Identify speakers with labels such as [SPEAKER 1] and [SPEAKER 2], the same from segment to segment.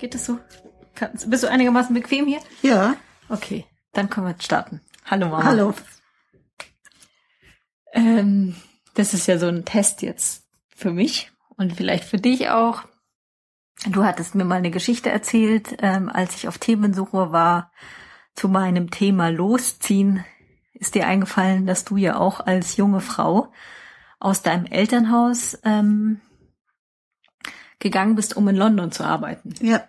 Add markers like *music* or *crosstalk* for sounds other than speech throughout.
[SPEAKER 1] Geht es so? Kannst, bist du einigermaßen bequem hier?
[SPEAKER 2] Ja.
[SPEAKER 1] Okay, dann können wir jetzt starten. Hallo Mama.
[SPEAKER 2] Hallo.
[SPEAKER 1] Ähm, das ist ja so ein Test jetzt für mich und vielleicht für dich auch. Du hattest mir mal eine Geschichte erzählt, ähm, als ich auf Themensuche war zu meinem Thema Losziehen. Ist dir eingefallen, dass du ja auch als junge Frau aus deinem Elternhaus ähm, gegangen bist, um in London zu arbeiten?
[SPEAKER 2] Ja.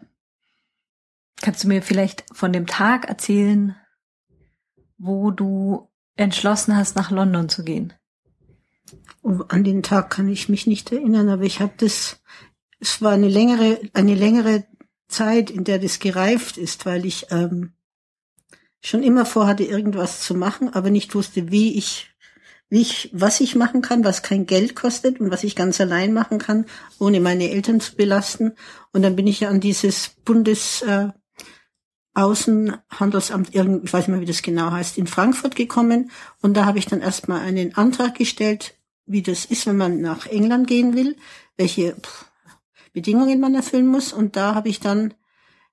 [SPEAKER 1] Kannst du mir vielleicht von dem Tag erzählen, wo du entschlossen hast, nach London zu gehen?
[SPEAKER 2] An den Tag kann ich mich nicht erinnern, aber ich habe das, es war eine längere, eine längere Zeit, in der das gereift ist, weil ich ähm, schon immer vorhatte, irgendwas zu machen, aber nicht wusste, wie ich, ich, was ich machen kann, was kein Geld kostet und was ich ganz allein machen kann, ohne meine Eltern zu belasten. Und dann bin ich ja an dieses Bundes äh, Außenhandelsamt, ich weiß nicht mehr, wie das genau heißt, in Frankfurt gekommen. Und da habe ich dann erstmal einen Antrag gestellt, wie das ist, wenn man nach England gehen will, welche Bedingungen man erfüllen muss. Und da habe ich dann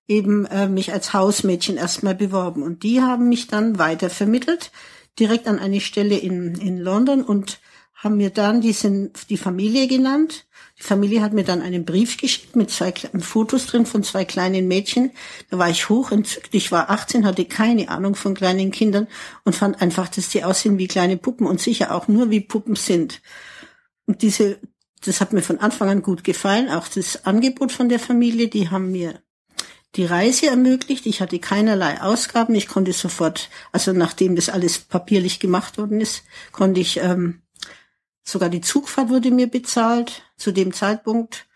[SPEAKER 2] eben äh, mich als Hausmädchen erstmal beworben. Und die haben mich dann weiter vermittelt, direkt an eine Stelle in, in London und haben mir dann diesen, die Familie genannt. Die Familie hat mir dann einen Brief geschickt mit zwei Fotos drin von zwei kleinen Mädchen. Da war ich hoch entzückt. Ich war 18, hatte keine Ahnung von kleinen Kindern und fand einfach, dass die aussehen wie kleine Puppen und sicher auch nur wie Puppen sind. Und diese, das hat mir von Anfang an gut gefallen. Auch das Angebot von der Familie, die haben mir die Reise ermöglicht. Ich hatte keinerlei Ausgaben. Ich konnte sofort, also nachdem das alles papierlich gemacht worden ist, konnte ich ähm, Sogar die Zugfahrt wurde mir bezahlt zu dem Zeitpunkt.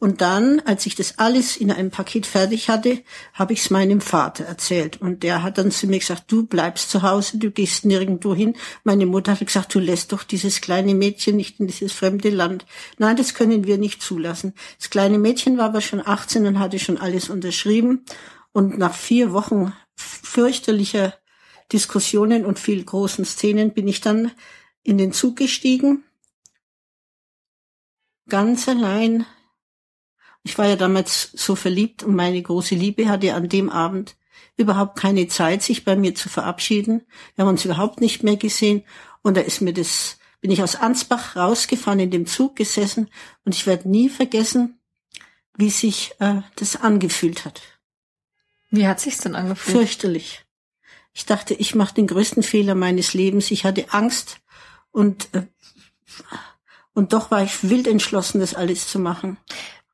[SPEAKER 2] Und dann, als ich das alles in einem Paket fertig hatte, habe ich es meinem Vater erzählt. Und der hat dann zu mir gesagt, du bleibst zu Hause, du gehst nirgendwo hin. Meine Mutter hat gesagt, du lässt doch dieses kleine Mädchen nicht in dieses fremde Land. Nein, das können wir nicht zulassen. Das kleine Mädchen war aber schon 18 und hatte schon alles unterschrieben. Und nach vier Wochen fürchterlicher Diskussionen und viel großen Szenen bin ich dann in den Zug gestiegen ganz allein. Ich war ja damals so verliebt und meine große Liebe hatte an dem Abend überhaupt keine Zeit, sich bei mir zu verabschieden. Wir haben uns überhaupt nicht mehr gesehen. Und da ist mir das, bin ich aus Ansbach rausgefahren, in dem Zug gesessen und ich werde nie vergessen, wie sich äh, das angefühlt hat.
[SPEAKER 1] Wie hat sich's denn angefühlt?
[SPEAKER 2] Fürchterlich. Ich dachte, ich mache den größten Fehler meines Lebens. Ich hatte Angst und äh, und doch war ich wild entschlossen, das alles zu machen.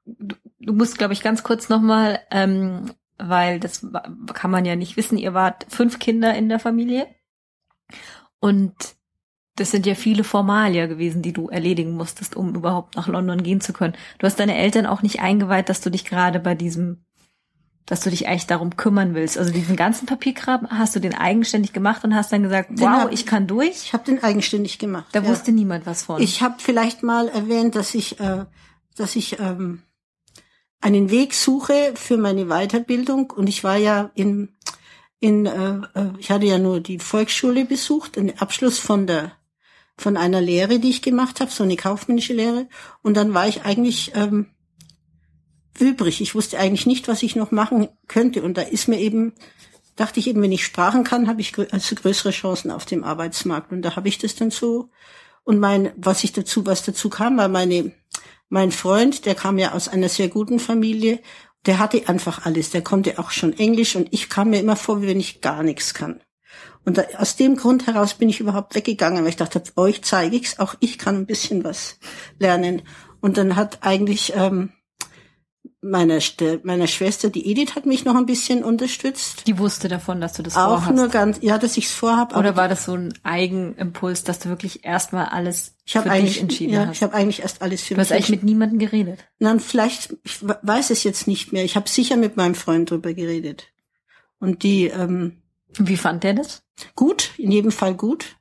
[SPEAKER 1] Du, du musst, glaube ich, ganz kurz nochmal, ähm, weil das kann man ja nicht wissen, ihr wart fünf Kinder in der Familie und das sind ja viele Formalia gewesen, die du erledigen musstest, um überhaupt nach London gehen zu können. Du hast deine Eltern auch nicht eingeweiht, dass du dich gerade bei diesem dass du dich eigentlich darum kümmern willst. Also diesen ganzen Papierkram hast du den eigenständig gemacht und hast dann gesagt, wow, hab, ich kann durch.
[SPEAKER 2] Ich habe den eigenständig gemacht.
[SPEAKER 1] Da ja. wusste niemand was von.
[SPEAKER 2] Ich habe vielleicht mal erwähnt, dass ich, äh, dass ich ähm, einen Weg suche für meine Weiterbildung und ich war ja in in äh, äh ich hatte ja nur die Volksschule besucht, einen Abschluss von der von einer Lehre, die ich gemacht habe, so eine kaufmännische Lehre und dann war ich eigentlich ähm, übrig. Ich wusste eigentlich nicht, was ich noch machen könnte. Und da ist mir eben, dachte ich eben, wenn ich Sprachen kann, habe ich also größere Chancen auf dem Arbeitsmarkt. Und da habe ich das dann so. Und mein, was ich dazu, was dazu kam, war meine, mein Freund, der kam ja aus einer sehr guten Familie. Der hatte einfach alles. Der konnte auch schon Englisch und ich kam mir immer vor, wie wenn ich gar nichts kann. Und da, aus dem Grund heraus bin ich überhaupt weggegangen, weil ich dachte, euch zeige ich's, auch ich kann ein bisschen was lernen. Und dann hat eigentlich ähm, meiner, meiner Schwester, die Edith, hat mich noch ein bisschen unterstützt.
[SPEAKER 1] Die wusste davon, dass du das
[SPEAKER 2] auch vorhast. Auch nur ganz, ja, dass ich's vorhab.
[SPEAKER 1] Oder war das so ein Eigenimpuls, dass du wirklich erstmal alles
[SPEAKER 2] ich für dich entschieden ja, hast? Ich habe eigentlich erst alles
[SPEAKER 1] für du mich. Du hast eigentlich mit niemandem geredet.
[SPEAKER 2] Nein, vielleicht, ich weiß es jetzt nicht mehr. Ich habe sicher mit meinem Freund drüber geredet. Und die. Ähm,
[SPEAKER 1] Wie fand der das?
[SPEAKER 2] Gut, in jedem Fall gut.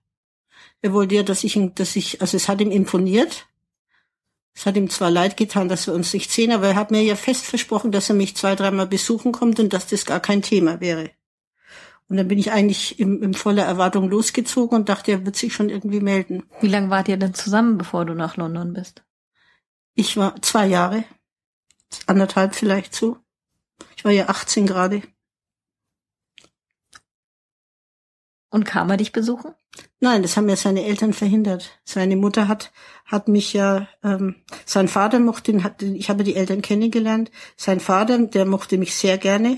[SPEAKER 2] Er wollte ja, dass ich, dass ich, also es hat ihm imponiert es hat ihm zwar leid getan, dass wir uns nicht sehen, aber er hat mir ja fest versprochen, dass er mich zwei, dreimal besuchen kommt und dass das gar kein Thema wäre. Und dann bin ich eigentlich im, im voller Erwartung losgezogen und dachte, er wird sich schon irgendwie melden.
[SPEAKER 1] Wie lange wart ihr denn zusammen, bevor du nach London bist?
[SPEAKER 2] Ich war zwei Jahre, anderthalb vielleicht so. Ich war ja 18 gerade.
[SPEAKER 1] Und kam er dich besuchen?
[SPEAKER 2] Nein, das haben ja seine Eltern verhindert. Seine Mutter hat hat mich ja, ähm, sein Vater mochte, ihn, hat, ich habe die Eltern kennengelernt. Sein Vater, der mochte mich sehr gerne.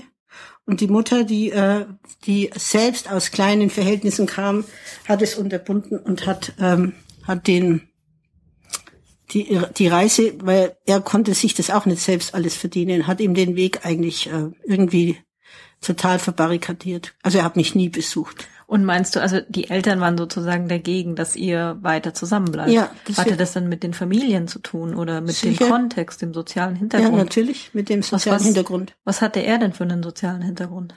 [SPEAKER 2] Und die Mutter, die, äh, die selbst aus kleinen Verhältnissen kam, hat es unterbunden und hat, ähm, hat den, die, die Reise, weil er konnte sich das auch nicht selbst alles verdienen, hat ihm den Weg eigentlich äh, irgendwie total verbarrikadiert. Also er hat mich nie besucht.
[SPEAKER 1] Und meinst du, also die Eltern waren sozusagen dagegen, dass ihr weiter zusammenbleibt?
[SPEAKER 2] Ja.
[SPEAKER 1] Hatte das dann mit den Familien zu tun oder mit sicher. dem Kontext, dem sozialen Hintergrund?
[SPEAKER 2] Ja, natürlich, mit dem sozialen was, was, Hintergrund.
[SPEAKER 1] Was hatte er denn für einen sozialen Hintergrund?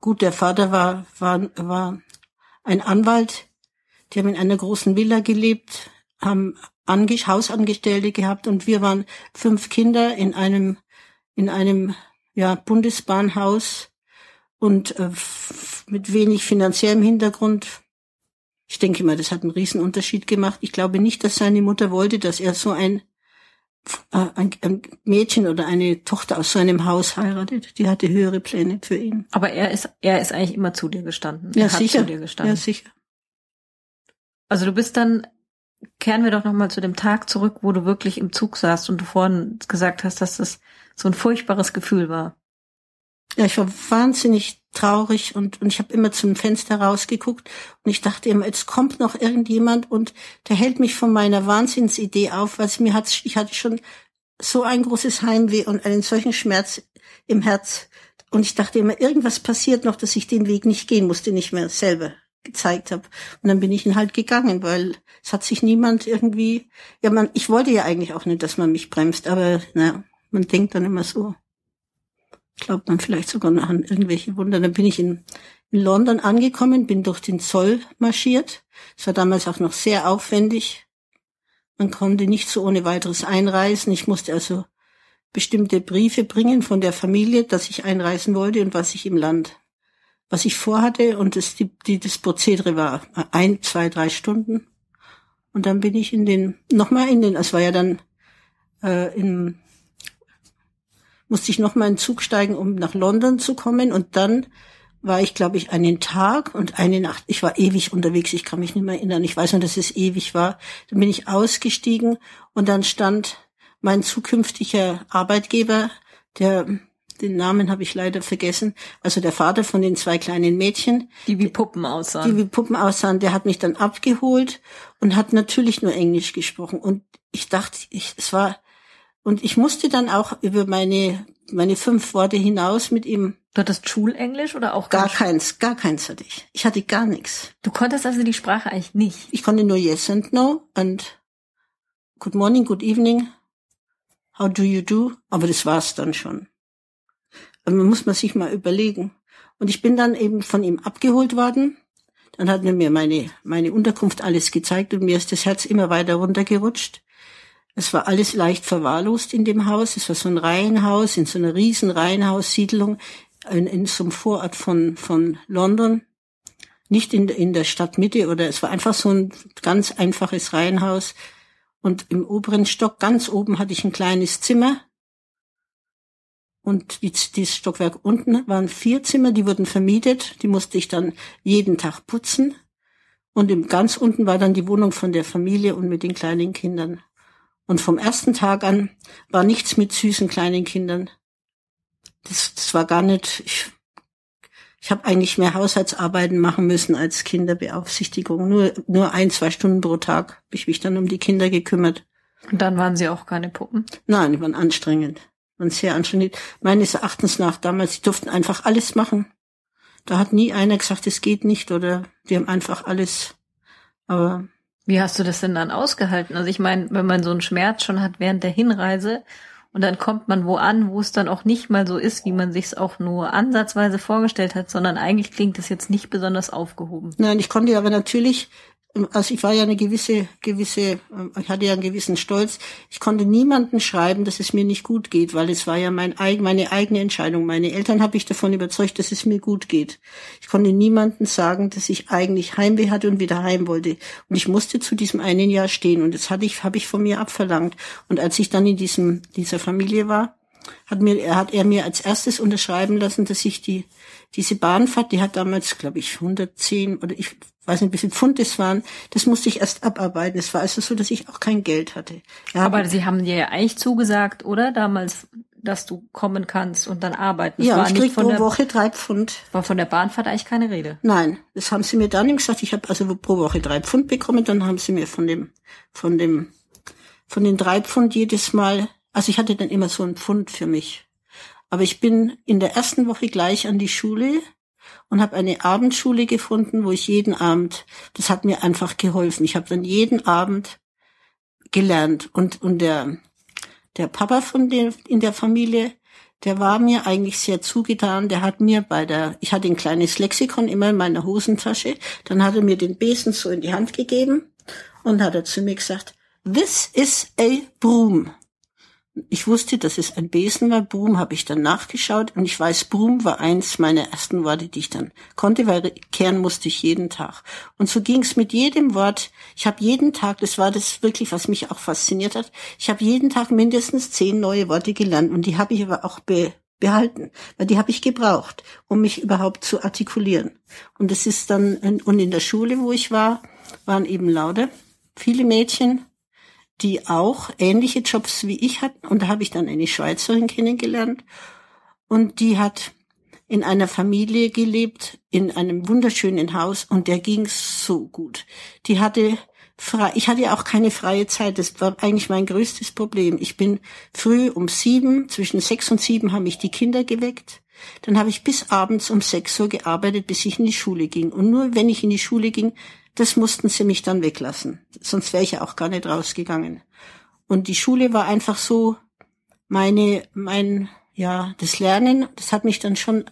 [SPEAKER 2] Gut, der Vater war, war, war ein Anwalt. Die haben in einer großen Villa gelebt, haben Ange Hausangestellte gehabt und wir waren fünf Kinder in einem, in einem, ja, Bundesbahnhaus und äh, mit wenig finanziellem Hintergrund. Ich denke mal, das hat einen Riesenunterschied gemacht. Ich glaube nicht, dass seine Mutter wollte, dass er so ein, äh, ein, ein Mädchen oder eine Tochter aus so einem Haus heiratet. Die hatte höhere Pläne für ihn.
[SPEAKER 1] Aber er ist, er ist eigentlich immer zu dir gestanden.
[SPEAKER 2] Ja,
[SPEAKER 1] er
[SPEAKER 2] sicher.
[SPEAKER 1] Zu dir gestanden.
[SPEAKER 2] Ja, sicher.
[SPEAKER 1] Also du bist dann, kehren wir doch nochmal zu dem Tag zurück, wo du wirklich im Zug saßt und du vorhin gesagt hast, dass das so ein furchtbares Gefühl war.
[SPEAKER 2] Ja, ich war wahnsinnig traurig und, und ich habe immer zum Fenster rausgeguckt und ich dachte immer, jetzt kommt noch irgendjemand und der hält mich von meiner Wahnsinnsidee auf, was mir hat, ich hatte schon so ein großes Heimweh und einen solchen Schmerz im Herz. Und ich dachte immer, irgendwas passiert noch, dass ich den Weg nicht gehen musste, nicht mehr selber gezeigt habe. Und dann bin ich ihn halt gegangen, weil es hat sich niemand irgendwie, ja man, ich wollte ja eigentlich auch nicht, dass man mich bremst, aber na, man denkt dann immer so glaubt man vielleicht sogar noch an irgendwelche Wunder. Dann bin ich in, in London angekommen, bin durch den Zoll marschiert. Es war damals auch noch sehr aufwendig. Man konnte nicht so ohne weiteres einreisen. Ich musste also bestimmte Briefe bringen von der Familie, dass ich einreisen wollte und was ich im Land, was ich vorhatte. Und das, die, die, das Prozedere war ein, zwei, drei Stunden. Und dann bin ich in den, nochmal in den, es war ja dann äh, im musste ich nochmal in Zug steigen, um nach London zu kommen. Und dann war ich, glaube ich, einen Tag und eine Nacht. Ich war ewig unterwegs, ich kann mich nicht mehr erinnern. Ich weiß nur, dass es ewig war. Dann bin ich ausgestiegen und dann stand mein zukünftiger Arbeitgeber, der den Namen habe ich leider vergessen, also der Vater von den zwei kleinen Mädchen.
[SPEAKER 1] Die wie Puppen aussahen.
[SPEAKER 2] Die wie Puppen aussahen, der hat mich dann abgeholt und hat natürlich nur Englisch gesprochen. Und ich dachte, ich, es war und ich musste dann auch über meine, meine fünf Worte hinaus mit ihm.
[SPEAKER 1] Du hattest Schulenglisch oder auch
[SPEAKER 2] gar keins? Gar keins hatte ich. Ich hatte gar nichts.
[SPEAKER 1] Du konntest also die Sprache eigentlich nicht?
[SPEAKER 2] Ich konnte nur yes and no und good morning, good evening, how do you do? Aber das war's dann schon. Aber man muss man sich mal überlegen. Und ich bin dann eben von ihm abgeholt worden. Dann hat er mir meine, meine Unterkunft alles gezeigt und mir ist das Herz immer weiter runtergerutscht. Es war alles leicht verwahrlost in dem Haus. Es war so ein Reihenhaus in so einer riesen Reihenhaussiedlung in, in so einem Vorort von, von London. Nicht in, in der Stadtmitte oder es war einfach so ein ganz einfaches Reihenhaus. Und im oberen Stock, ganz oben, hatte ich ein kleines Zimmer. Und die, dieses Stockwerk unten waren vier Zimmer, die wurden vermietet. Die musste ich dann jeden Tag putzen. Und im ganz unten war dann die Wohnung von der Familie und mit den kleinen Kindern. Und vom ersten Tag an war nichts mit süßen kleinen Kindern. Das, das war gar nicht. Ich, ich habe eigentlich mehr Haushaltsarbeiten machen müssen als Kinderbeaufsichtigung. Nur, nur ein, zwei Stunden pro Tag habe ich mich dann um die Kinder gekümmert.
[SPEAKER 1] Und dann waren sie auch keine Puppen?
[SPEAKER 2] Nein, die waren anstrengend. Waren sehr anstrengend. Meines Erachtens nach damals, die durften einfach alles machen. Da hat nie einer gesagt, es geht nicht oder die haben einfach alles. Aber
[SPEAKER 1] wie hast du das denn dann ausgehalten? Also ich meine, wenn man so einen Schmerz schon hat während der Hinreise und dann kommt man wo an, wo es dann auch nicht mal so ist, wie man sich es auch nur ansatzweise vorgestellt hat, sondern eigentlich klingt es jetzt nicht besonders aufgehoben.
[SPEAKER 2] Nein, ich konnte aber natürlich also ich war ja eine gewisse, gewisse, äh, ich hatte ja einen gewissen Stolz. Ich konnte niemanden schreiben, dass es mir nicht gut geht, weil es war ja mein, meine eigene Entscheidung. Meine Eltern habe ich davon überzeugt, dass es mir gut geht. Ich konnte niemanden sagen, dass ich eigentlich Heimweh hatte und wieder heim wollte. Und ich musste zu diesem einen Jahr stehen und das hatte ich, habe ich von mir abverlangt. Und als ich dann in diesem, dieser Familie war, hat mir, hat er mir als erstes unterschreiben lassen, dass ich die, diese Bahnfahrt, die hat damals, glaube ich, 110 oder ich weiß nicht, wie viel Pfund das waren, das musste ich erst abarbeiten. Es war also so, dass ich auch kein Geld hatte.
[SPEAKER 1] Ja, aber Sie haben dir ja eigentlich zugesagt, oder? Damals, dass du kommen kannst und dann arbeiten.
[SPEAKER 2] Das ja, war ich krieg pro der, Woche drei Pfund.
[SPEAKER 1] War von der Bahnfahrt eigentlich keine Rede?
[SPEAKER 2] Nein, das haben sie mir dann gesagt. Ich habe also pro Woche drei Pfund bekommen. Dann haben sie mir von dem, von dem, von den drei Pfund jedes Mal, also ich hatte dann immer so ein Pfund für mich. Aber ich bin in der ersten Woche gleich an die Schule und habe eine Abendschule gefunden, wo ich jeden Abend, das hat mir einfach geholfen. Ich habe dann jeden Abend gelernt und und der der Papa von der in der Familie, der war mir eigentlich sehr zugetan. Der hat mir bei der, ich hatte ein kleines Lexikon immer in meiner Hosentasche. Dann hat er mir den Besen so in die Hand gegeben und hat er zu mir gesagt, This is a broom. Ich wusste, dass es ein Besen war. Boom habe ich dann nachgeschaut und ich weiß, Boom war eins meiner ersten Worte, die ich dann konnte, weil kehren musste ich jeden Tag. Und so ging es mit jedem Wort. Ich habe jeden Tag, das war das wirklich, was mich auch fasziniert hat, ich habe jeden Tag mindestens zehn neue Worte gelernt und die habe ich aber auch be behalten, weil die habe ich gebraucht, um mich überhaupt zu artikulieren. Und das ist dann, und in der Schule, wo ich war, waren eben lauter viele Mädchen, die auch ähnliche Jobs wie ich hatten. Und da habe ich dann eine Schweizerin kennengelernt. Und die hat in einer Familie gelebt, in einem wunderschönen Haus. Und der ging so gut. Die hatte frei, ich hatte ja auch keine freie Zeit. Das war eigentlich mein größtes Problem. Ich bin früh um sieben, zwischen sechs und sieben haben mich die Kinder geweckt. Dann habe ich bis abends um sechs Uhr gearbeitet, bis ich in die Schule ging. Und nur wenn ich in die Schule ging, das mussten sie mich dann weglassen. Sonst wäre ich ja auch gar nicht rausgegangen. Und die Schule war einfach so meine, mein, ja, das Lernen, das hat mich dann schon,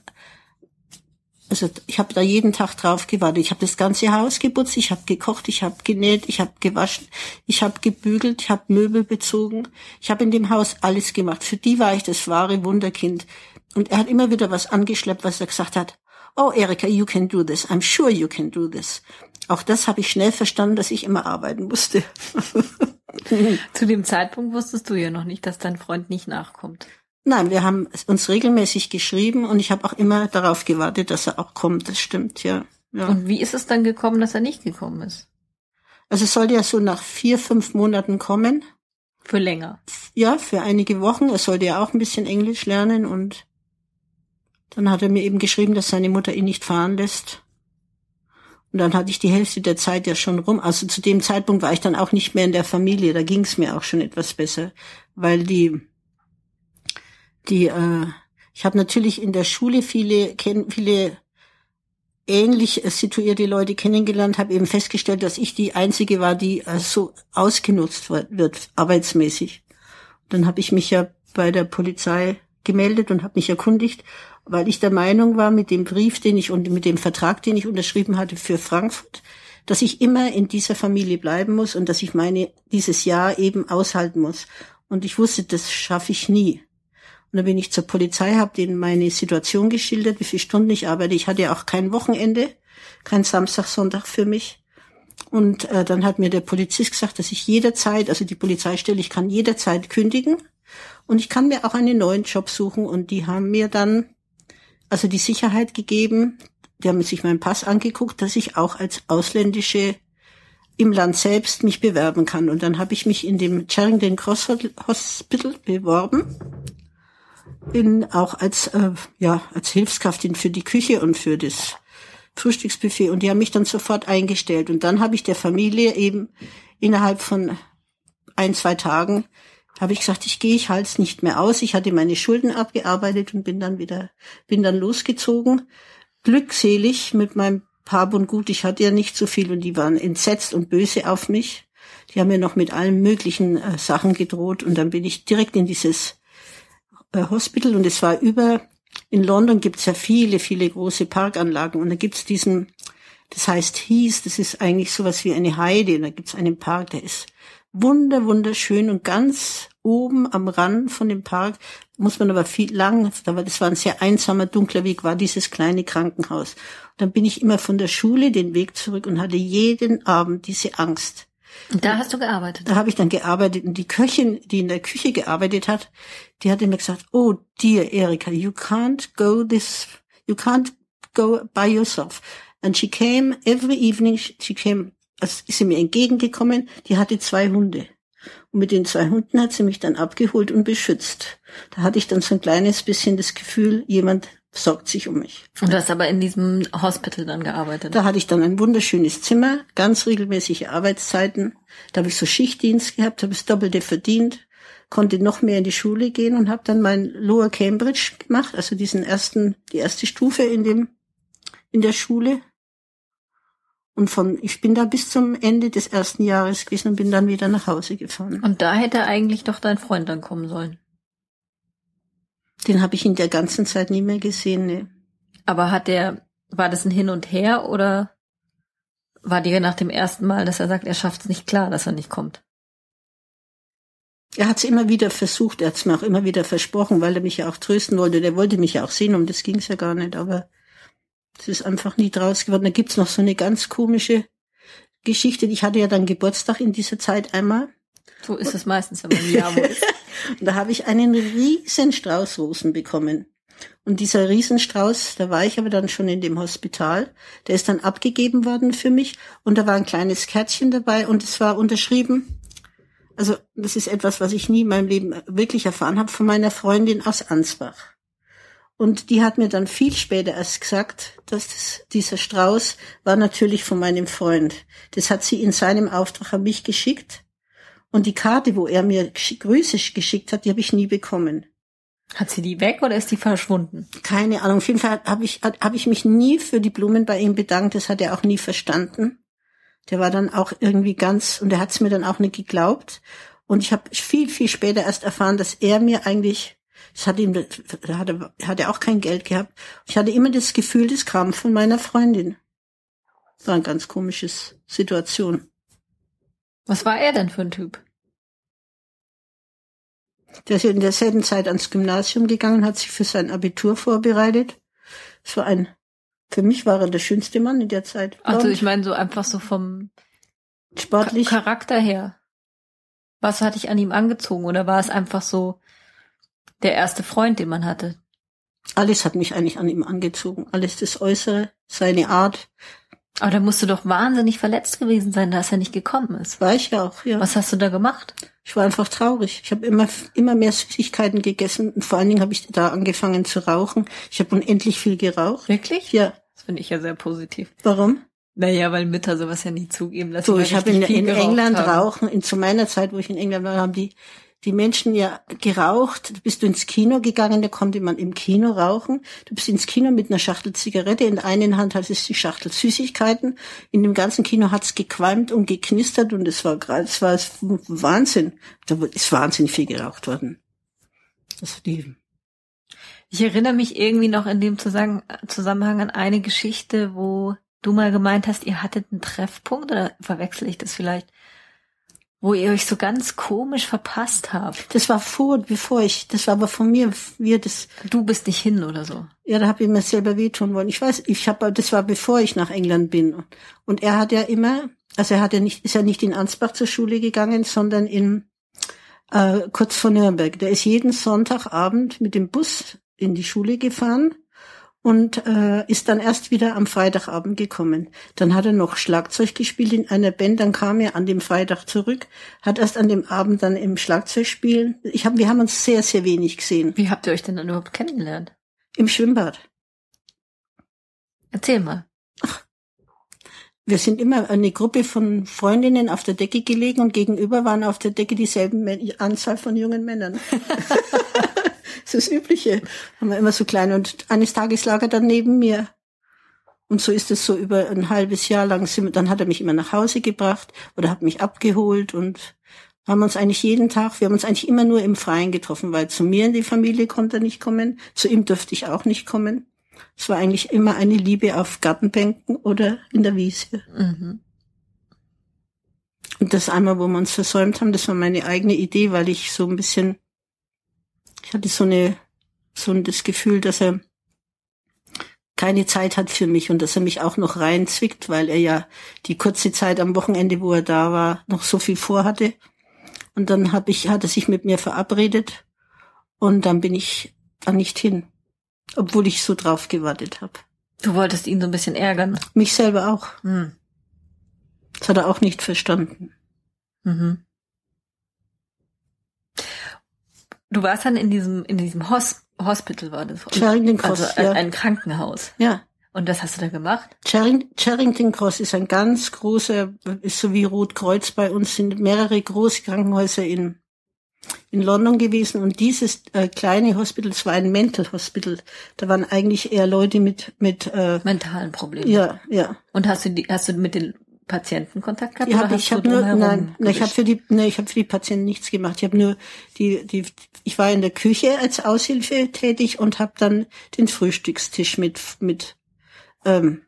[SPEAKER 2] also ich habe da jeden Tag drauf gewartet. Ich habe das ganze Haus geputzt, ich habe gekocht, ich habe genäht, ich habe gewaschen, ich habe gebügelt, ich habe Möbel bezogen. Ich habe in dem Haus alles gemacht. Für die war ich das wahre Wunderkind. Und er hat immer wieder was angeschleppt, was er gesagt hat. Oh, Erika, you can do this. I'm sure you can do this. Auch das habe ich schnell verstanden, dass ich immer arbeiten musste. *laughs*
[SPEAKER 1] Zu dem Zeitpunkt wusstest du ja noch nicht, dass dein Freund nicht nachkommt.
[SPEAKER 2] Nein, wir haben uns regelmäßig geschrieben und ich habe auch immer darauf gewartet, dass er auch kommt. Das stimmt, ja. ja.
[SPEAKER 1] Und wie ist es dann gekommen, dass er nicht gekommen ist?
[SPEAKER 2] Also es sollte ja so nach vier, fünf Monaten kommen.
[SPEAKER 1] Für länger.
[SPEAKER 2] Ja, für einige Wochen. Er sollte ja auch ein bisschen Englisch lernen und dann hat er mir eben geschrieben, dass seine Mutter ihn nicht fahren lässt. Und dann hatte ich die Hälfte der Zeit ja schon rum. Also zu dem Zeitpunkt war ich dann auch nicht mehr in der Familie. Da ging es mir auch schon etwas besser, weil die, die, äh, ich habe natürlich in der Schule viele, viele ähnlich situierte Leute kennengelernt, habe eben festgestellt, dass ich die einzige war, die äh, so ausgenutzt wird, arbeitsmäßig. Dann habe ich mich ja bei der Polizei gemeldet und habe mich erkundigt weil ich der Meinung war, mit dem Brief, den ich und mit dem Vertrag, den ich unterschrieben hatte für Frankfurt, dass ich immer in dieser Familie bleiben muss und dass ich meine dieses Jahr eben aushalten muss. Und ich wusste, das schaffe ich nie. Und dann bin ich zur Polizei, habe denen meine Situation geschildert, wie viele Stunden ich arbeite. Ich hatte ja auch kein Wochenende, kein Samstag, Sonntag für mich. Und äh, dann hat mir der Polizist gesagt, dass ich jederzeit, also die Polizeistelle, ich kann jederzeit kündigen und ich kann mir auch einen neuen Job suchen. Und die haben mir dann also die Sicherheit gegeben, die haben sich meinen Pass angeguckt, dass ich auch als Ausländische im Land selbst mich bewerben kann. Und dann habe ich mich in dem Charrington Cross Hospital beworben, in, auch als, äh, ja, als Hilfskraftin für die Küche und für das Frühstücksbuffet. Und die haben mich dann sofort eingestellt. Und dann habe ich der Familie eben innerhalb von ein, zwei Tagen habe ich gesagt, ich gehe, ich halte es nicht mehr aus. Ich hatte meine Schulden abgearbeitet und bin dann wieder, bin dann losgezogen. Glückselig mit meinem Hab und Gut. Ich hatte ja nicht so viel und die waren entsetzt und böse auf mich. Die haben mir noch mit allen möglichen äh, Sachen gedroht und dann bin ich direkt in dieses äh, Hospital und es war über, in London gibt's ja viele, viele große Parkanlagen und da gibt's diesen, Das heißt Hies, das ist eigentlich sowas wie eine Heide. Da gibt's einen Park, der ist wunder, wunderschön und ganz oben am Rand von dem Park muss man aber viel lang, das war ein sehr einsamer, dunkler Weg, war dieses kleine Krankenhaus. Und dann bin ich immer von der Schule den Weg zurück und hatte jeden Abend diese Angst.
[SPEAKER 1] Und da hast du gearbeitet?
[SPEAKER 2] Da habe ich dann gearbeitet und die Köchin, die in der Küche gearbeitet hat, die hat mir gesagt, oh dear Erika, you can't go this, you can't go by yourself. And she came every evening, she came, also ist sie mir entgegengekommen, die hatte zwei Hunde. Und mit den zwei Hunden hat sie mich dann abgeholt und beschützt. Da hatte ich dann so ein kleines bisschen das Gefühl, jemand sorgt sich um mich.
[SPEAKER 1] Und du hast aber in diesem Hospital dann gearbeitet?
[SPEAKER 2] Da hatte ich dann ein wunderschönes Zimmer, ganz regelmäßige Arbeitszeiten. Da habe ich so Schichtdienst gehabt, habe das Doppelte verdient, konnte noch mehr in die Schule gehen und habe dann mein Lower Cambridge gemacht, also diesen ersten, die erste Stufe in dem, in der Schule. Und von, ich bin da bis zum Ende des ersten Jahres gewesen und bin dann wieder nach Hause gefahren.
[SPEAKER 1] Und da hätte eigentlich doch dein Freund dann kommen sollen.
[SPEAKER 2] Den habe ich in der ganzen Zeit nie mehr gesehen, ne.
[SPEAKER 1] Aber hat der, war das ein Hin und Her oder war dir nach dem ersten Mal, dass er sagt, er schafft es nicht klar, dass er nicht kommt?
[SPEAKER 2] Er hat es immer wieder versucht, er hat es mir auch immer wieder versprochen, weil er mich ja auch trösten wollte. Der wollte mich ja auch sehen, um das ging es ja gar nicht, aber es ist einfach nie draus geworden. Da gibt's noch so eine ganz komische Geschichte. Ich hatte ja dann Geburtstag in dieser Zeit einmal.
[SPEAKER 1] So ist es meistens, wenn man Jahr *laughs* ist.
[SPEAKER 2] Und da habe ich einen riesen Strauß Rosen bekommen. Und dieser Riesenstrauß, da war ich aber dann schon in dem Hospital, der ist dann abgegeben worden für mich und da war ein kleines Kärtchen dabei und es war unterschrieben. Also das ist etwas, was ich nie in meinem Leben wirklich erfahren habe von meiner Freundin aus Ansbach. Und die hat mir dann viel später erst gesagt, dass das, dieser Strauß war natürlich von meinem Freund. Das hat sie in seinem Auftrag an mich geschickt. Und die Karte, wo er mir Grüße geschickt hat, die habe ich nie bekommen.
[SPEAKER 1] Hat sie die weg oder ist die verschwunden?
[SPEAKER 2] Keine Ahnung. Auf jeden Fall habe ich, hab ich mich nie für die Blumen bei ihm bedankt. Das hat er auch nie verstanden. Der war dann auch irgendwie ganz, und er hat es mir dann auch nicht geglaubt. Und ich habe viel, viel später erst erfahren, dass er mir eigentlich, das hat ihm, da hat er, hat er auch kein Geld gehabt. Ich hatte immer das Gefühl, das kam von meiner Freundin. War eine ganz komische Situation.
[SPEAKER 1] Was war er denn für ein Typ?
[SPEAKER 2] Der ist in derselben Zeit ans Gymnasium gegangen, hat sich für sein Abitur vorbereitet. Es war ein, für mich war er der schönste Mann in der Zeit.
[SPEAKER 1] Also ich meine so einfach so vom
[SPEAKER 2] sportlich
[SPEAKER 1] Charakter her. Was hatte ich an ihm angezogen oder war es einfach so der erste Freund, den man hatte?
[SPEAKER 2] Alles hat mich eigentlich an ihm angezogen. Alles das Äußere, seine Art,
[SPEAKER 1] aber da musst du doch wahnsinnig verletzt gewesen sein, dass er nicht gekommen ist.
[SPEAKER 2] War ich ja auch, ja.
[SPEAKER 1] Was hast du da gemacht?
[SPEAKER 2] Ich war einfach traurig. Ich habe immer immer mehr Süßigkeiten gegessen und vor allen Dingen habe ich da angefangen zu rauchen. Ich habe unendlich viel geraucht.
[SPEAKER 1] Wirklich?
[SPEAKER 2] Ja.
[SPEAKER 1] Das finde ich ja sehr positiv.
[SPEAKER 2] Warum?
[SPEAKER 1] Naja, weil Mütter sowas ja nie zugeben lassen.
[SPEAKER 2] So, ich habe in, in England haben. rauchen. In, zu meiner Zeit, wo ich in England war, haben die die Menschen ja geraucht. Du bist du ins Kino gegangen, da konnte man im Kino rauchen. Du bist ins Kino mit einer Schachtel Zigarette, in der einen Hand hat es die Schachtel Süßigkeiten. In dem ganzen Kino hat es gequalmt und geknistert und es war gerade, es war Wahnsinn. Da ist wahnsinnig viel geraucht worden.
[SPEAKER 1] Also die ich erinnere mich irgendwie noch in dem Zusammenhang an eine Geschichte, wo du mal gemeint hast, ihr hattet einen Treffpunkt oder verwechsel ich das vielleicht? Wo ihr euch so ganz komisch verpasst habt.
[SPEAKER 2] Das war vor, bevor ich, das war aber von mir, wir das.
[SPEAKER 1] Du bist nicht hin oder so.
[SPEAKER 2] Ja, da habe ich mir selber wehtun wollen. Ich weiß, ich habe, das war bevor ich nach England bin. Und er hat ja immer, also er hat ja nicht, ist ja nicht in Ansbach zur Schule gegangen, sondern in äh, kurz vor Nürnberg. Der ist jeden Sonntagabend mit dem Bus in die Schule gefahren und äh, ist dann erst wieder am Freitagabend gekommen. Dann hat er noch Schlagzeug gespielt in einer Band, dann kam er an dem Freitag zurück, hat erst an dem Abend dann im Schlagzeugspielen. Ich hab, wir haben uns sehr, sehr wenig gesehen.
[SPEAKER 1] Wie habt ihr euch denn dann überhaupt kennengelernt?
[SPEAKER 2] Im Schwimmbad.
[SPEAKER 1] Erzähl mal. Ach,
[SPEAKER 2] wir sind immer eine Gruppe von Freundinnen auf der Decke gelegen und gegenüber waren auf der Decke dieselben Anzahl von jungen Männern. *laughs* *laughs* das ist das Übliche. Haben wir immer so kleine und eines Tages lag er dann neben mir. Und so ist es so über ein halbes Jahr lang. Dann hat er mich immer nach Hause gebracht oder hat mich abgeholt und haben uns eigentlich jeden Tag, wir haben uns eigentlich immer nur im Freien getroffen, weil zu mir in die Familie konnte er nicht kommen, zu ihm dürfte ich auch nicht kommen. Es war eigentlich immer eine Liebe auf Gartenbänken oder in der Wiese.
[SPEAKER 1] Mhm.
[SPEAKER 2] Und das einmal, wo wir uns versäumt haben, das war meine eigene Idee, weil ich so ein bisschen, hatte so eine, so das Gefühl, dass er keine Zeit hat für mich und dass er mich auch noch reinzwickt, weil er ja die kurze Zeit am Wochenende, wo er da war, noch so viel vorhatte. Und dann hab ich, hat er sich mit mir verabredet und dann bin ich da nicht hin, obwohl ich so drauf gewartet habe.
[SPEAKER 1] Du wolltest ihn so ein bisschen ärgern.
[SPEAKER 2] Mich selber auch.
[SPEAKER 1] Hm.
[SPEAKER 2] Das hat er auch nicht verstanden.
[SPEAKER 1] Mhm. Du warst dann in diesem, in diesem Hos Hospital war das.
[SPEAKER 2] Charrington Cross,
[SPEAKER 1] also ein,
[SPEAKER 2] ja.
[SPEAKER 1] ein Krankenhaus.
[SPEAKER 2] Ja.
[SPEAKER 1] Und was hast du da gemacht?
[SPEAKER 2] Charing, Charrington Cross ist ein ganz großer, ist so wie Rotkreuz bei uns, sind mehrere große Krankenhäuser in, in London gewesen und dieses äh, kleine Hospital, es war ein Mental Hospital. Da waren eigentlich eher Leute mit, mit, äh,
[SPEAKER 1] Mentalen Problemen.
[SPEAKER 2] ja, ja.
[SPEAKER 1] Und hast du die, hast du mit den Patienten Kontakt gehabt? Oder
[SPEAKER 2] hab, ich habe nur, nein, nein, ich habe für die, nein, ich habe für die Patienten nichts gemacht. Ich habe nur die, die, ich war in der Küche als Aushilfe tätig und habe dann den Frühstückstisch mit, mit, ähm,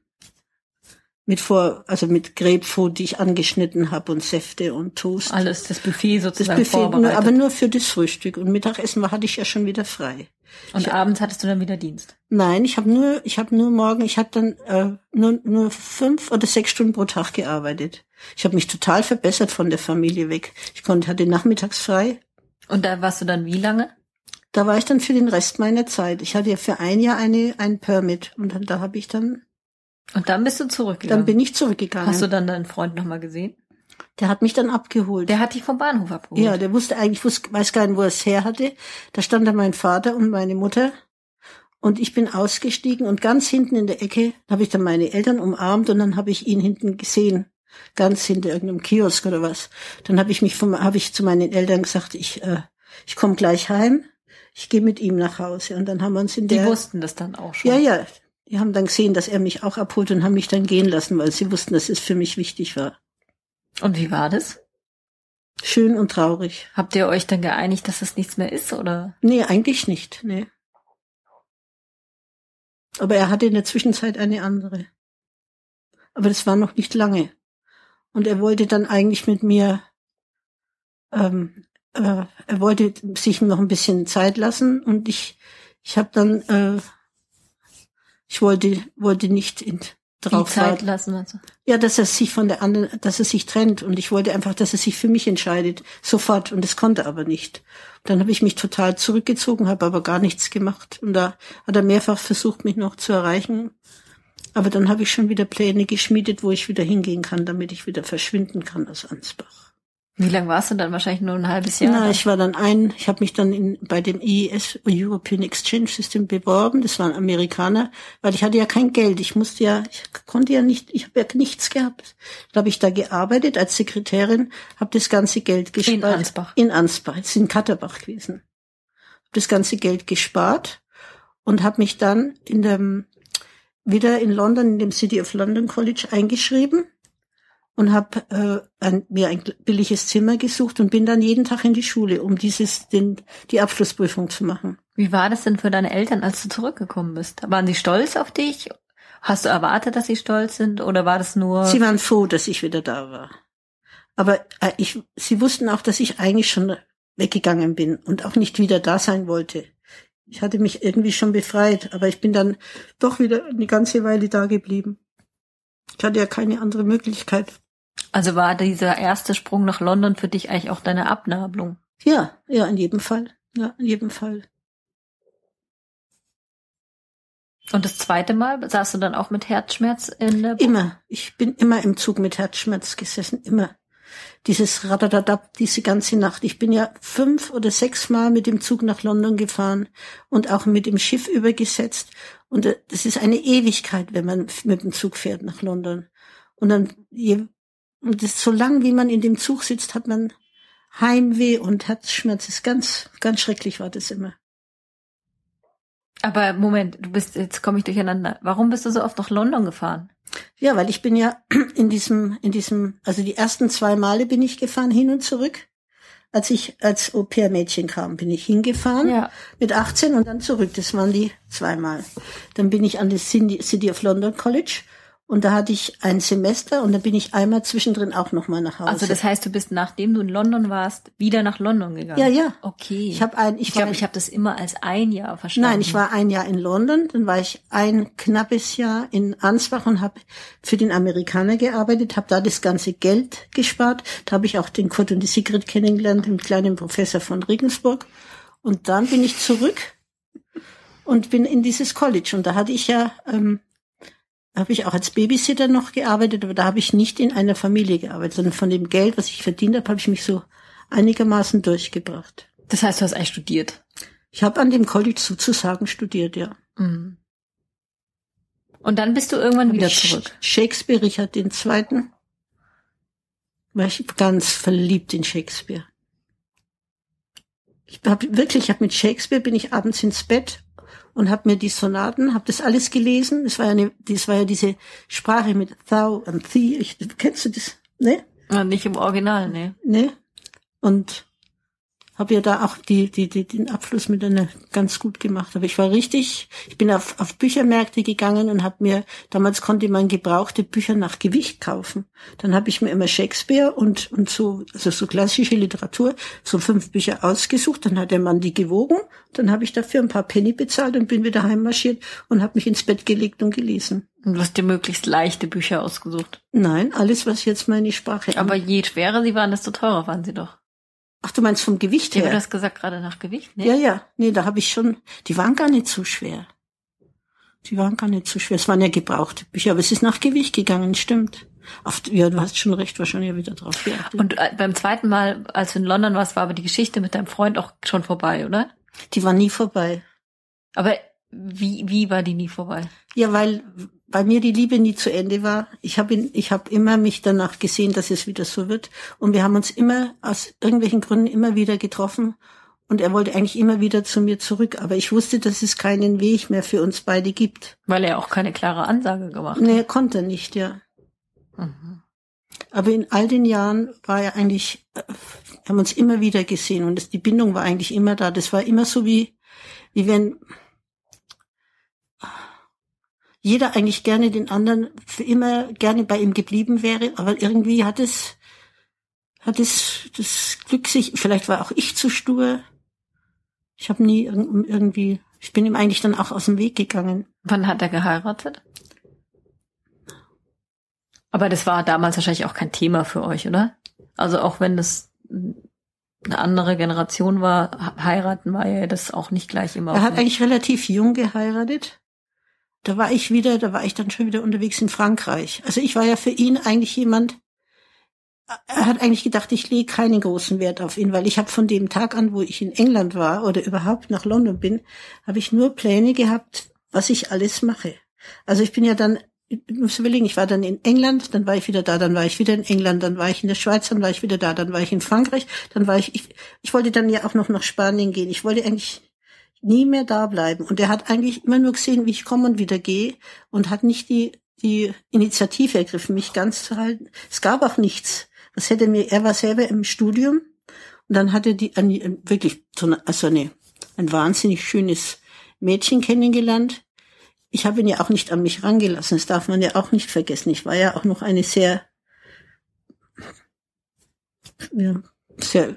[SPEAKER 2] mit vor, also mit Grapefruit, die ich angeschnitten habe und Säfte und Toast.
[SPEAKER 1] alles, das Buffet
[SPEAKER 2] das
[SPEAKER 1] sozusagen
[SPEAKER 2] Buffet, nur,
[SPEAKER 1] vorbereitet.
[SPEAKER 2] aber nur für das Frühstück und Mittagessen war, hatte ich ja schon wieder frei.
[SPEAKER 1] Und abends hattest du dann wieder Dienst.
[SPEAKER 2] Nein, ich habe nur, ich habe nur morgen, ich habe dann äh, nur nur fünf oder sechs Stunden pro Tag gearbeitet. Ich habe mich total verbessert von der Familie weg. Ich konnte hatte nachmittags frei.
[SPEAKER 1] Und da warst du dann wie lange?
[SPEAKER 2] Da war ich dann für den Rest meiner Zeit. Ich hatte ja für ein Jahr eine ein Permit und dann, da habe ich dann
[SPEAKER 1] Und dann bist du zurückgegangen.
[SPEAKER 2] dann bin ich zurückgegangen.
[SPEAKER 1] Hast du dann deinen Freund nochmal gesehen?
[SPEAKER 2] der hat mich dann abgeholt.
[SPEAKER 1] Der hat dich vom Bahnhof abgeholt.
[SPEAKER 2] ja, der wusste eigentlich, wusste, weiß gar nicht, wo er es her hatte. Da stand da mein Vater und meine Mutter. Und ich bin ausgestiegen und ganz hinten in der Ecke habe ich dann meine Eltern umarmt und dann habe ich ihn hinten gesehen, ganz hinter irgendeinem Kiosk oder was. Dann habe ich mich vom, habe ich zu meinen Eltern gesagt, ich, äh, ich komme gleich heim, ich gehe mit ihm nach Hause und dann haben wir uns in
[SPEAKER 1] Die
[SPEAKER 2] der,
[SPEAKER 1] wussten das dann auch schon.
[SPEAKER 2] ja, ja, die haben dann gesehen, dass er mich auch abholt und haben mich dann gehen lassen, weil sie wussten, dass es für mich wichtig war.
[SPEAKER 1] Und wie war das?
[SPEAKER 2] Schön und traurig.
[SPEAKER 1] Habt ihr euch dann geeinigt, dass das nichts mehr ist, oder?
[SPEAKER 2] Nee, eigentlich nicht, nee. Aber er hatte in der Zwischenzeit eine andere. Aber das war noch nicht lange. Und er wollte dann eigentlich mit mir, ähm, äh, er wollte sich noch ein bisschen Zeit lassen und ich, ich habe dann, äh, ich wollte, wollte nicht in,
[SPEAKER 1] Die
[SPEAKER 2] drauf
[SPEAKER 1] Zeit
[SPEAKER 2] warten.
[SPEAKER 1] lassen. Also.
[SPEAKER 2] Ja, dass er sich von der anderen, dass er sich trennt. Und ich wollte einfach, dass er sich für mich entscheidet. Sofort. Und das konnte er aber nicht. Dann habe ich mich total zurückgezogen, habe aber gar nichts gemacht. Und da hat er mehrfach versucht, mich noch zu erreichen. Aber dann habe ich schon wieder Pläne geschmiedet, wo ich wieder hingehen kann, damit ich wieder verschwinden kann aus Ansbach.
[SPEAKER 1] Wie lange warst du dann? Wahrscheinlich nur ein halbes Jahr?
[SPEAKER 2] Na,
[SPEAKER 1] da?
[SPEAKER 2] ich war dann ein, ich habe mich dann in, bei dem IES European Exchange System beworben. Das waren Amerikaner, weil ich hatte ja kein Geld. Ich musste ja, ich konnte ja nicht, ich habe ja nichts gehabt. Dann habe ich da gearbeitet als Sekretärin, habe das ganze Geld gespart.
[SPEAKER 1] In Ansbach.
[SPEAKER 2] In Ansbach, ist in Katterbach gewesen. Habe das ganze Geld gespart und habe mich dann in dem wieder in London in dem City of London College eingeschrieben und habe äh, ein, mir ein billiges Zimmer gesucht und bin dann jeden Tag in die Schule, um dieses den die Abschlussprüfung zu machen.
[SPEAKER 1] Wie war das denn für deine Eltern, als du zurückgekommen bist? Waren sie stolz auf dich? Hast du erwartet, dass sie stolz sind? Oder war das nur...
[SPEAKER 2] Sie waren froh, dass ich wieder da war. Aber äh, ich, sie wussten auch, dass ich eigentlich schon weggegangen bin und auch nicht wieder da sein wollte. Ich hatte mich irgendwie schon befreit, aber ich bin dann doch wieder eine ganze Weile da geblieben. Ich hatte ja keine andere Möglichkeit.
[SPEAKER 1] Also war dieser erste Sprung nach London für dich eigentlich auch deine Abnabelung?
[SPEAKER 2] Ja, ja, in jedem Fall. Ja, in jedem Fall.
[SPEAKER 1] Und das zweite Mal saß du dann auch mit Herzschmerz in der...
[SPEAKER 2] Immer. Ich bin immer im Zug mit Herzschmerz gesessen. Immer. Dieses Radadadab, diese ganze Nacht. Ich bin ja fünf oder sechs Mal mit dem Zug nach London gefahren und auch mit dem Schiff übergesetzt. Und äh, das ist eine Ewigkeit, wenn man mit dem Zug fährt nach London. Und dann, je, und das, so lang wie man in dem Zug sitzt, hat man Heimweh und Herzschmerz. Das ist ganz, ganz schrecklich war das immer.
[SPEAKER 1] Aber Moment, du bist, jetzt komme ich durcheinander. Warum bist du so oft nach London gefahren?
[SPEAKER 2] Ja, weil ich bin ja *clears throat* in diesem, in diesem, also die ersten zwei Male bin ich gefahren hin und zurück als ich als Au-pair-Mädchen kam, bin ich hingefahren
[SPEAKER 1] Ja.
[SPEAKER 2] mit 18 und dann zurück. Das waren die zweimal. Dann bin ich an das City City of London College und da hatte ich ein Semester und dann bin ich einmal zwischendrin auch noch mal nach Hause.
[SPEAKER 1] Also das heißt, du bist, nachdem du in London warst, wieder nach London gegangen.
[SPEAKER 2] Ja, ja.
[SPEAKER 1] Okay.
[SPEAKER 2] ich habe ein, ich,
[SPEAKER 1] ich
[SPEAKER 2] war
[SPEAKER 1] glaube, ich habe das immer als ein Jahr verstanden.
[SPEAKER 2] Nein, ich war ein Jahr in London, dann war ich ein knappes Jahr in Ansbach und habe für den Amerikaner gearbeitet, habe da das ganze Geld gespart. Da habe ich auch den Kurt und die Sigrid kennengelernt, den kleinen Professor von Regensburg. Und dann bin ich zurück und bin in dieses College. Und da hatte ich ja, ähm, habe ich auch als Babysitter noch gearbeitet, aber da habe ich nicht in einer Familie gearbeitet, sondern von dem Geld, was ich verdient habe, habe ich mich so einigermaßen durchgebracht.
[SPEAKER 1] Das heißt, du hast eigentlich studiert.
[SPEAKER 2] Ich habe an dem College sozusagen studiert, ja.
[SPEAKER 1] Mhm. Und dann bist du irgendwann wieder zurück.
[SPEAKER 2] Shakespeare, Richard den Zweiten. War ich ganz verliebt in Shakespeare. Ich hab wirklich, ich habe mit Shakespeare bin ich abends ins Bett und habe mir die Sonaten, habe das alles gelesen. Das war ja eine, das war ja diese Sprache mit thou und thee. Ich, kennst du das? Ne?
[SPEAKER 1] Ja, nicht im Original, ne?
[SPEAKER 2] Ne? Und habe ja da auch die, die, die, den Abschluss mit einer ganz gut gemacht. Aber ich war richtig, ich bin auf, auf Büchermärkte gegangen und habe mir, damals konnte man gebrauchte Bücher nach Gewicht kaufen. Dann habe ich mir immer Shakespeare und, und so, also so klassische Literatur, so fünf Bücher ausgesucht. Dann hat der Mann die gewogen. Dann habe ich dafür ein paar Penny bezahlt und bin wieder heimmarschiert und habe mich ins Bett gelegt und gelesen.
[SPEAKER 1] Und du hast dir möglichst leichte Bücher ausgesucht.
[SPEAKER 2] Nein, alles, was jetzt meine Sprache
[SPEAKER 1] Aber je schwerer sie waren, desto teurer waren sie doch.
[SPEAKER 2] Ach, du meinst vom Gewicht
[SPEAKER 1] Ja,
[SPEAKER 2] her?
[SPEAKER 1] du hast gesagt, gerade nach Gewicht, ne?
[SPEAKER 2] Ja, ja. Nee, da habe ich schon, die waren gar nicht so schwer. Die waren gar nicht so schwer. Es waren ja gebrauchte Bücher, aber es ist nach Gewicht gegangen, stimmt. Auf, ja, du hast schon recht, wahrscheinlich wieder drauf geachtet.
[SPEAKER 1] Und äh, beim zweiten Mal, als du in London warst, war aber die Geschichte mit deinem Freund auch schon vorbei, oder?
[SPEAKER 2] die war nie vorbei.
[SPEAKER 1] Aber wie, wie war die nie vorbei?
[SPEAKER 2] Ja, weil bei mir die Liebe nie zu Ende war. Ich habe ich hab immer mich danach gesehen, dass es wieder so wird. Und wir haben uns immer aus irgendwelchen Gründen immer wieder getroffen. Und er wollte eigentlich immer wieder zu mir zurück. Aber ich wusste, dass es keinen Weg mehr für uns beide gibt.
[SPEAKER 1] Weil er auch keine klare Ansage gemacht
[SPEAKER 2] Nee, er konnte nicht, ja.
[SPEAKER 1] hat. Mhm.
[SPEAKER 2] Aber in all den Jahren war er eigentlich, wir haben uns immer wieder gesehen und das, die Bindung war eigentlich immer da. Das war immer so wie, wie wenn jeder eigentlich gerne den anderen für immer gerne bei ihm geblieben wäre, aber irgendwie hat es, hat es das Glück sich, vielleicht war auch ich zu stur. Ich habe nie irg- irgendwie, ich bin ihm eigentlich dann auch aus dem Weg gegangen.
[SPEAKER 1] Wann hat er geheiratet? Aber das war damals wahrscheinlich auch kein Thema für euch, oder? Also auch wenn das eine andere Generation war, heiraten war ja das auch nicht gleich immer.
[SPEAKER 2] Er hat eigentlich relativ jung geheiratet. Da war ich wieder, da war ich dann schon wieder unterwegs in Frankreich. Also ich war ja für ihn eigentlich jemand, er hat eigentlich gedacht, ich lege keinen großen Wert auf ihn, weil ich habe von dem Tag an, wo ich in England war oder überhaupt nach London bin, habe ich nur Pläne gehabt, was ich alles mache. Also ich bin ja dann, ich muss überlegen, ich war dann in England, dann war ich wieder da, dann war ich wieder in England, dann war ich in der Schweiz, dann war ich wieder da, dann war ich in Frankreich, dann war ich, ich, ich wollte dann ja auch noch nach Spanien gehen. Ich wollte eigentlich nie mehr da bleiben. Und er hat eigentlich immer nur gesehen, wie ich komme und wieder gehe und hat nicht die, die Initiative ergriffen, mich ganz zu halten. Es gab auch nichts. Das hätte mir, er war selber im Studium und dann hatte die ein, wirklich so eine, also eine, ein wahnsinnig schönes Mädchen kennengelernt. Ich habe ihn ja auch nicht an mich rangelassen. Das darf man ja auch nicht vergessen. Ich war ja auch noch eine sehr, ja, sehr,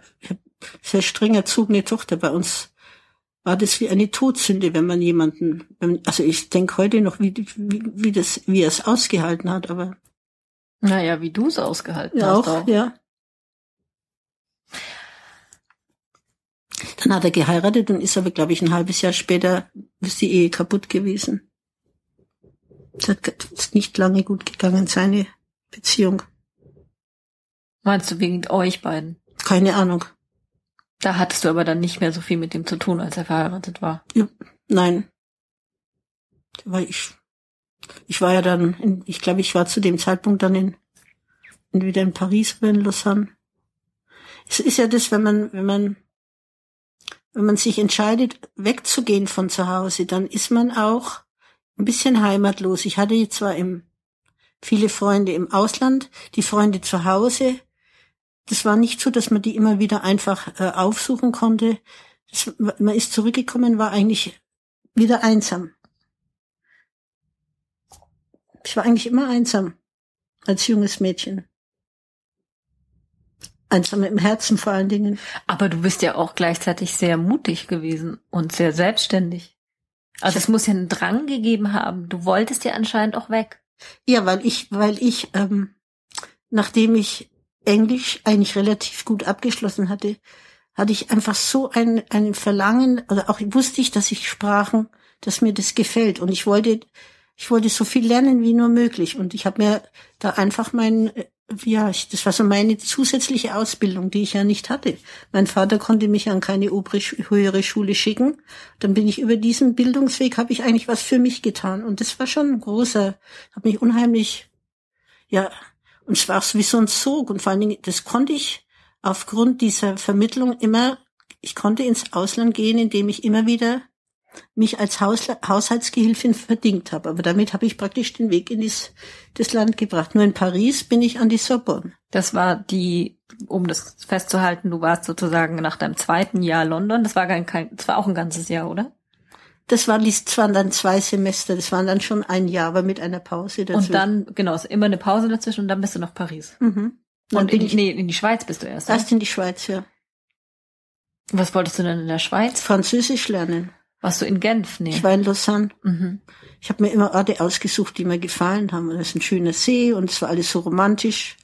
[SPEAKER 2] sehr streng erzogene Tochter. Bei uns war das wie eine Todsünde, wenn man jemanden, also ich denke heute noch, wie, wie, wie das, wie er es ausgehalten hat, aber
[SPEAKER 1] Naja, wie du es ausgehalten
[SPEAKER 2] ja
[SPEAKER 1] hast.
[SPEAKER 2] auch, ja. Dann hat er geheiratet und ist aber, glaube ich, ein halbes Jahr später ist die Ehe kaputt gewesen. Es hat ist nicht lange gut gegangen, seine Beziehung.
[SPEAKER 1] Meinst du wegen euch beiden?
[SPEAKER 2] Keine Ahnung.
[SPEAKER 1] Da hattest du aber dann nicht mehr so viel mit dem zu tun, als er verheiratet war.
[SPEAKER 2] Nein. Da war ich, ich war ja dann, in, ich glaube, ich war zu dem Zeitpunkt dann in, entweder in Paris oder in Lausanne. Es ist ja das, wenn man, wenn man, wenn man sich entscheidet, wegzugehen von zu Hause, dann ist man auch ein bisschen heimatlos. Ich hatte zwar im, viele Freunde im Ausland, die Freunde zu Hause, das war nicht so, dass man die immer wieder einfach äh, aufsuchen konnte. Das, man ist zurückgekommen, war eigentlich wieder einsam. Ich war eigentlich immer einsam als junges Mädchen. Einsam im Herzen vor allen Dingen.
[SPEAKER 1] Aber du bist ja auch gleichzeitig sehr mutig gewesen und sehr selbstständig. Also es muss ja einen Drang gegeben haben. Du wolltest ja anscheinend auch weg.
[SPEAKER 2] Ja, weil ich, weil ich, ähm, nachdem ich Englisch eigentlich relativ gut abgeschlossen hatte, hatte ich einfach so ein, ein Verlangen, oder auch wusste ich, dass ich Sprachen, dass mir das gefällt. Und ich wollte, ich wollte so viel lernen wie nur möglich. Und ich habe mir da einfach mein, ja, ich, das war so meine zusätzliche Ausbildung, die ich ja nicht hatte. Mein Vater konnte mich an keine obere, höhere Schule schicken. Dann bin ich über diesen Bildungsweg, habe ich eigentlich was für mich getan. Und das war schon ein großer, habe mich unheimlich, ja, und es war wie so ein Zug. Und vor allen Dingen, das konnte ich aufgrund dieser Vermittlung immer, ich konnte ins Ausland gehen, indem ich immer wieder mich als Haus, Haushaltsgehilfin verdingt habe. Aber damit habe ich praktisch den Weg in das, das Land gebracht. Nur in Paris bin ich an die Sorbonne.
[SPEAKER 1] Das war die, um das festzuhalten, du warst sozusagen nach deinem zweiten Jahr London. Das war kein, das war auch ein ganzes Jahr, oder?
[SPEAKER 2] Das waren, das waren dann zwei Semester, das waren dann schon ein Jahr, aber mit einer Pause
[SPEAKER 1] dazwischen. Und dann, genau, ist immer eine Pause dazwischen und dann bist du nach Paris. Mhm. Und in, nee, in die Schweiz bist du erst.
[SPEAKER 2] Erst in die Schweiz, ja.
[SPEAKER 1] Was wolltest du denn in der Schweiz?
[SPEAKER 2] Französisch lernen.
[SPEAKER 1] Warst du in Genf? Nee.
[SPEAKER 2] Ich war in Lausanne. Mhm. Ich habe mir immer Orte ausgesucht, die mir gefallen haben. Das ist ein schöner See und es war alles so romantisch.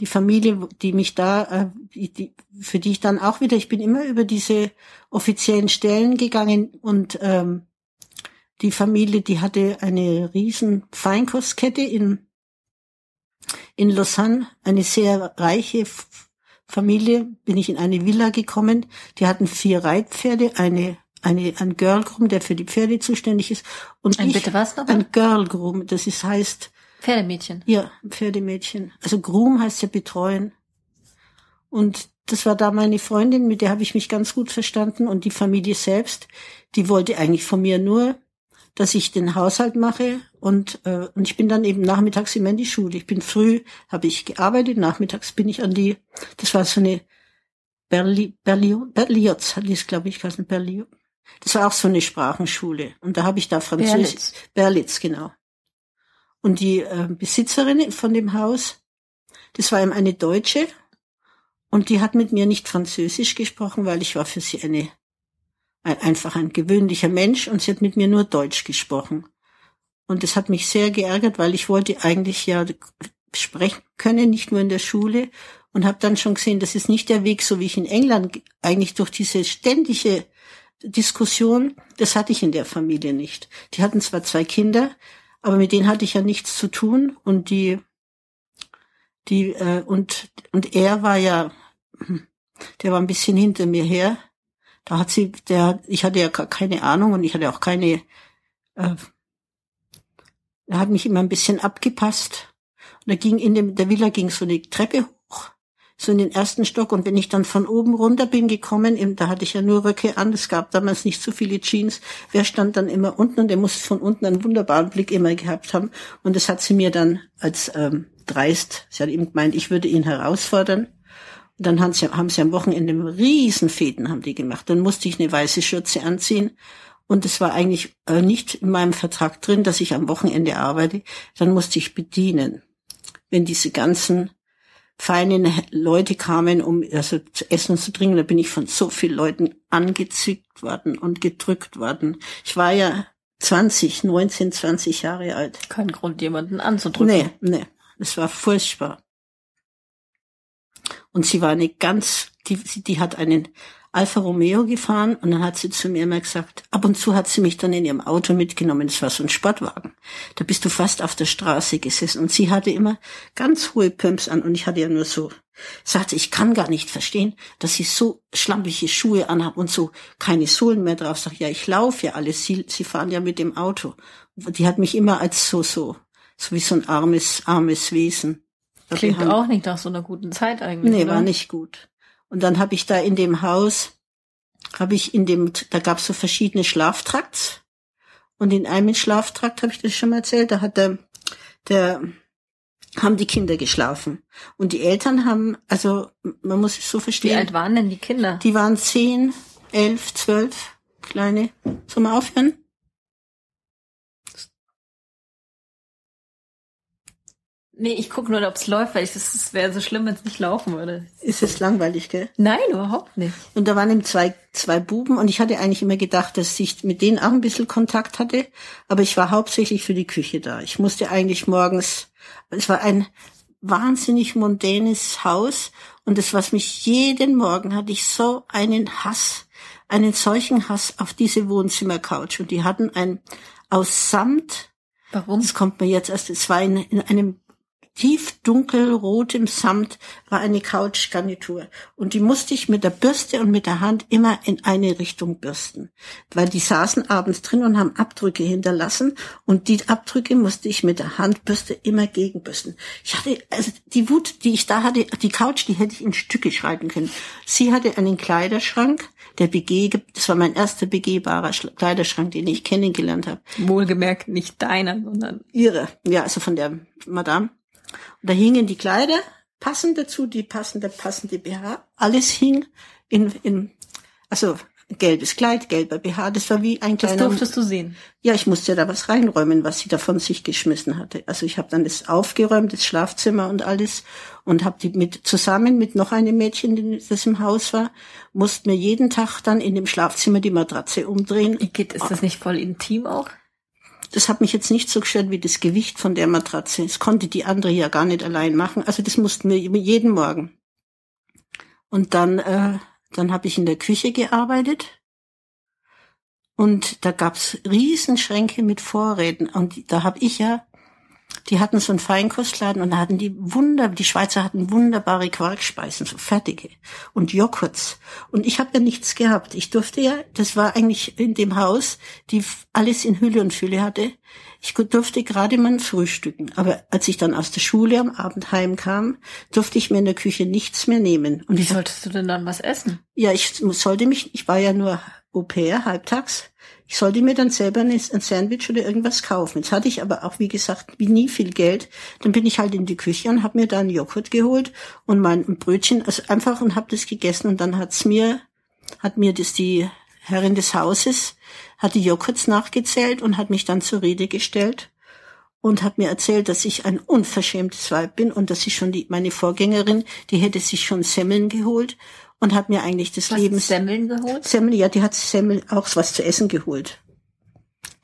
[SPEAKER 2] Die Familie, die mich da, äh, die, die, für die ich dann auch wieder, ich bin immer über diese offiziellen Stellen gegangen und ähm, die Familie, die hatte eine riesen Feinkostkette in in Lausanne, eine sehr reiche Familie, bin ich in eine Villa gekommen. Die hatten vier Reitpferde, eine eine, ein Girl Groom, der für die Pferde zuständig ist. Und
[SPEAKER 1] ein ich, bitte was noch?
[SPEAKER 2] Ein Girl Groom, das ist, heißt.
[SPEAKER 1] Pferdemädchen.
[SPEAKER 2] Ja, Pferdemädchen. Also Groom heißt ja betreuen. Und das war da meine Freundin, mit der habe ich mich ganz gut verstanden. Und die Familie selbst, die wollte eigentlich von mir nur, dass ich den Haushalt mache. Und, äh, und ich bin dann eben nachmittags immer in die Schule. Ich bin früh, habe ich gearbeitet, nachmittags bin ich an die, das war so eine Berli, Berlioz, Berlioz hat die es, glaube ich, geheißen, Berlioz. Das war auch so eine Sprachenschule. Und da habe ich da Französisch. Berlitz, Berlitz genau. Und die äh, Besitzerin von dem Haus, das war eben eine Deutsche. Und die hat mit mir nicht Französisch gesprochen, weil ich war für sie eine, ein, einfach ein gewöhnlicher Mensch und sie hat mit mir nur Deutsch gesprochen. Und das hat mich sehr geärgert, weil ich wollte eigentlich ja sprechen können, nicht nur in der Schule. Und habe dann schon gesehen, das ist nicht der Weg, so wie ich in England eigentlich durch diese ständige Diskussion, das hatte ich in der Familie nicht. Die hatten zwar zwei Kinder, aber mit denen hatte ich ja nichts zu tun und die, die äh, und und er war ja, der war ein bisschen hinter mir her. Da hat sie, der, ich hatte ja keine Ahnung und ich hatte auch keine. Äh, er hat mich immer ein bisschen abgepasst. Und da ging in dem, der Villa ging so eine Treppe so in den ersten Stock. Und wenn ich dann von oben runter bin gekommen, da hatte ich ja nur Röcke an, es gab damals nicht so viele Jeans, wer stand dann immer unten und der muss von unten einen wunderbaren Blick immer gehabt haben. Und das hat sie mir dann als ähm, dreist, sie hat ihm gemeint, ich würde ihn herausfordern. Und dann haben sie, haben sie am Wochenende Riesenfäden haben die gemacht. Dann musste ich eine weiße Schürze anziehen. Und es war eigentlich äh, nicht in meinem Vertrag drin, dass ich am Wochenende arbeite. Dann musste ich bedienen. Wenn diese ganzen feine Leute kamen, um also zu essen und zu trinken. Da bin ich von so vielen Leuten angezickt worden und gedrückt worden. Ich war ja 20, 19, 20 Jahre alt.
[SPEAKER 1] Kein Grund, jemanden anzudrücken.
[SPEAKER 2] Nee, nee. Es war furchtbar. Und sie war eine ganz, die, die hat einen Alfa Romeo gefahren und dann hat sie zu mir immer gesagt, ab und zu hat sie mich dann in ihrem Auto mitgenommen, das war so ein Sportwagen. Da bist du fast auf der Straße gesessen und sie hatte immer ganz hohe Pumps an und ich hatte ja nur so, sagte, ich kann gar nicht verstehen, dass sie so schlampige Schuhe anhaben und so keine Sohlen mehr drauf. Sag, ja, ich laufe ja alles, sie, sie fahren ja mit dem Auto. Die hat mich immer als so, so, so wie so ein armes, armes Wesen.
[SPEAKER 1] Klingt auch nicht nach so einer guten Zeit eigentlich.
[SPEAKER 2] Nee, oder? war nicht gut. Und dann habe ich da in dem Haus, habe ich in dem, da gab es so verschiedene Schlaftrakts. Und in einem Schlaftrakt habe ich das schon mal erzählt, da hat der, der haben die Kinder geschlafen. Und die Eltern haben, also man muss es so
[SPEAKER 1] Wie
[SPEAKER 2] verstehen,
[SPEAKER 1] alt waren denn die Kinder?
[SPEAKER 2] die waren zehn, elf, zwölf, kleine. Zum Aufhören?
[SPEAKER 1] Nee, ich gucke nur, ob es läuft, weil ich das, das wäre so schlimm, wenn es nicht laufen würde.
[SPEAKER 2] Ist es langweilig, gell?
[SPEAKER 1] Nein, überhaupt nicht.
[SPEAKER 2] Und da waren eben zwei, zwei Buben und ich hatte eigentlich immer gedacht, dass ich mit denen auch ein bisschen Kontakt hatte, aber ich war hauptsächlich für die Küche da. Ich musste eigentlich morgens, es war ein wahnsinnig mondänes Haus und das, was mich jeden Morgen hatte ich so einen Hass, einen solchen Hass auf diese Wohnzimmercouch und die hatten ein aus Samt,
[SPEAKER 1] Warum?
[SPEAKER 2] das kommt mir jetzt erst, es war in, in einem tief dunkelrotem Samt war eine Couchgarnitur und die musste ich mit der Bürste und mit der Hand immer in eine Richtung bürsten, weil die saßen abends drin und haben Abdrücke hinterlassen und die Abdrücke musste ich mit der Handbürste immer gegenbürsten. Ich hatte also die Wut, die ich da hatte, die Couch, die hätte ich in Stücke schreiten können. Sie hatte einen Kleiderschrank, der BG, das war mein erster begehbarer Kleiderschrank, den ich kennengelernt habe.
[SPEAKER 1] Wohlgemerkt nicht deiner, sondern
[SPEAKER 2] Ihre, ja, also von der Madame. Da hingen die Kleider, passend dazu, die passende, passende BH. Alles hing in, in, also gelbes Kleid, gelber BH. Das war wie ein
[SPEAKER 1] das
[SPEAKER 2] kleiner.
[SPEAKER 1] durftest du sehen.
[SPEAKER 2] Ja, ich musste da was reinräumen, was sie da von sich geschmissen hatte. Also ich habe dann das aufgeräumt, das Schlafzimmer und alles und habe die mit zusammen mit noch einem Mädchen, das im Haus war, mussten wir jeden Tag dann in dem Schlafzimmer die Matratze umdrehen.
[SPEAKER 1] Igitt, ist das nicht voll intim auch?
[SPEAKER 2] Das hat mich jetzt nicht so gestört wie das Gewicht von der Matratze. Das konnte die andere ja gar nicht allein machen. Also das mussten wir jeden Morgen. Und dann, äh, dann habe ich in der Küche gearbeitet. Und da gab's Riesenschränke mit Vorräten. Und da habe ich ja, die hatten so einen Feinkostladen und da hatten die Wunder, die Schweizer hatten wunderbare Quarkspeisen, so fertige und Joghurts. Und ich habe ja nichts gehabt. Ich durfte ja, das war eigentlich in dem Haus, die alles in Hülle und Fülle hatte. Ich durfte gerade mal frühstücken. Aber als ich dann aus der Schule am Abend heimkam, durfte ich mir in der Küche nichts mehr nehmen. Und
[SPEAKER 1] Wie solltest du denn dann was essen?
[SPEAKER 2] ja, ich sollte mich, ich war ja nur Au pair, halbtags. Ich sollte mir dann selber ein Sandwich oder irgendwas kaufen. Jetzt hatte ich aber auch, wie gesagt, nie viel Geld. Dann bin ich halt in die Küche und habe mir da einen Joghurt geholt und mein ein Brötchen, also einfach und habe das gegessen. Und dann hat's mir, hat mir das die Herrin des Hauses, hat die Joghurts nachgezählt und hat mich dann zur Rede gestellt und hat mir erzählt, dass ich ein unverschämtes Weib bin und dass ich schon die, meine Vorgängerin, die hätte sich schon Semmeln geholt und hat mir eigentlich des
[SPEAKER 1] Was
[SPEAKER 2] Lebens
[SPEAKER 1] Semmeln geholt?
[SPEAKER 2] Semmel, ja, die hat Semmel auch was zu essen geholt.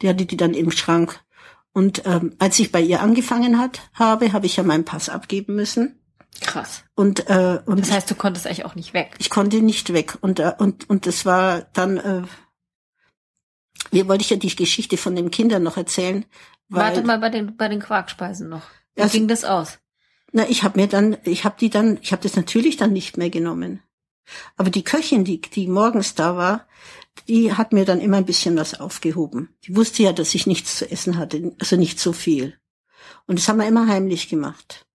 [SPEAKER 2] Die hatte die dann im Schrank. Und ähm, als ich bei ihr angefangen hat, habe, habe ich ja meinen Pass abgeben müssen.
[SPEAKER 1] Krass.
[SPEAKER 2] Und, äh, und
[SPEAKER 1] Das heißt, du konntest eigentlich auch nicht weg.
[SPEAKER 2] ich konnte nicht weg. Und, äh, und, und das war dann, äh, wie wollte ich ja die Geschichte von den Kindern noch erzählen. Weil,
[SPEAKER 1] Warte mal bei den, bei den Quarkspeisen noch. Wie
[SPEAKER 2] Also-
[SPEAKER 1] ging das aus?
[SPEAKER 2] Na, ich habe mir dann, ich habe die dann, ich habe das natürlich dann nicht mehr genommen. Aber die Köchin, die, die morgens da war, die hat mir dann immer ein bisschen was aufgehoben. Die wusste ja, dass ich nichts zu essen hatte, also nicht so viel. Und das haben wir immer heimlich gemacht.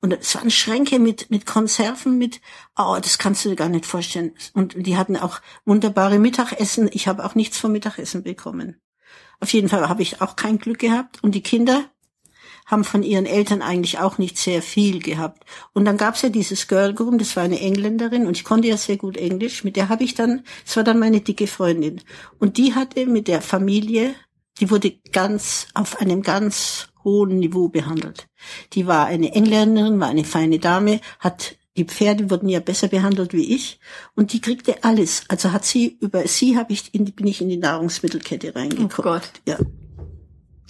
[SPEAKER 2] Und es waren Schränke mit, mit Konserven, mit, oh, das kannst du dir gar nicht vorstellen. Und die hatten auch wunderbare Mittagessen. Ich habe auch nichts vom Mittagessen bekommen. Auf jeden Fall habe ich auch kein Glück gehabt. Und die Kinder haben von ihren Eltern eigentlich auch nicht sehr viel gehabt. Und dann gab's ja dieses Girl Groom, das war eine Engländerin und ich konnte ja sehr gut Englisch. Mit der habe ich dann, das war dann meine dicke Freundin. Und die hatte mit der Familie, die wurde ganz auf einem ganz hohen Niveau behandelt. Die war eine Engländerin, war eine feine Dame, hat die Pferde wurden ja besser behandelt wie ich und die kriegte alles. Also hat sie über sie habe ich in, bin ich in die Nahrungsmittelkette reingekommen.
[SPEAKER 1] Oh Gott.
[SPEAKER 2] Ja.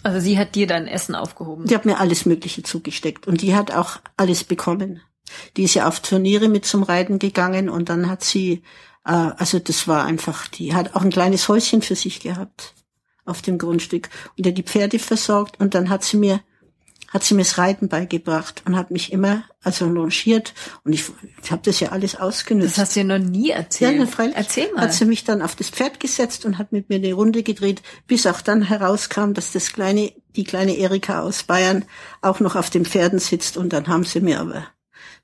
[SPEAKER 1] Also sie hat dir dein Essen aufgehoben.
[SPEAKER 2] Die hat mir alles Mögliche zugesteckt und die hat auch alles bekommen. Die ist ja auf Turniere mit zum Reiten gegangen und dann hat sie, äh, also das war einfach, die hat auch ein kleines Häuschen für sich gehabt auf dem Grundstück und hat die Pferde versorgt und dann hat sie mir hat sie mir das Reiten beigebracht und hat mich immer also longiert und ich, ich habe das ja alles ausgenutzt.
[SPEAKER 1] Das hast du dir noch nie
[SPEAKER 2] Ja,
[SPEAKER 1] erzählt.
[SPEAKER 2] na, freilich.
[SPEAKER 1] Erzähl mal.
[SPEAKER 2] Hat sie mich dann auf das Pferd gesetzt und hat mit mir eine Runde gedreht, bis auch dann herauskam, dass das kleine, die kleine Erika aus Bayern auch noch auf den Pferden sitzt und dann haben sie mir aber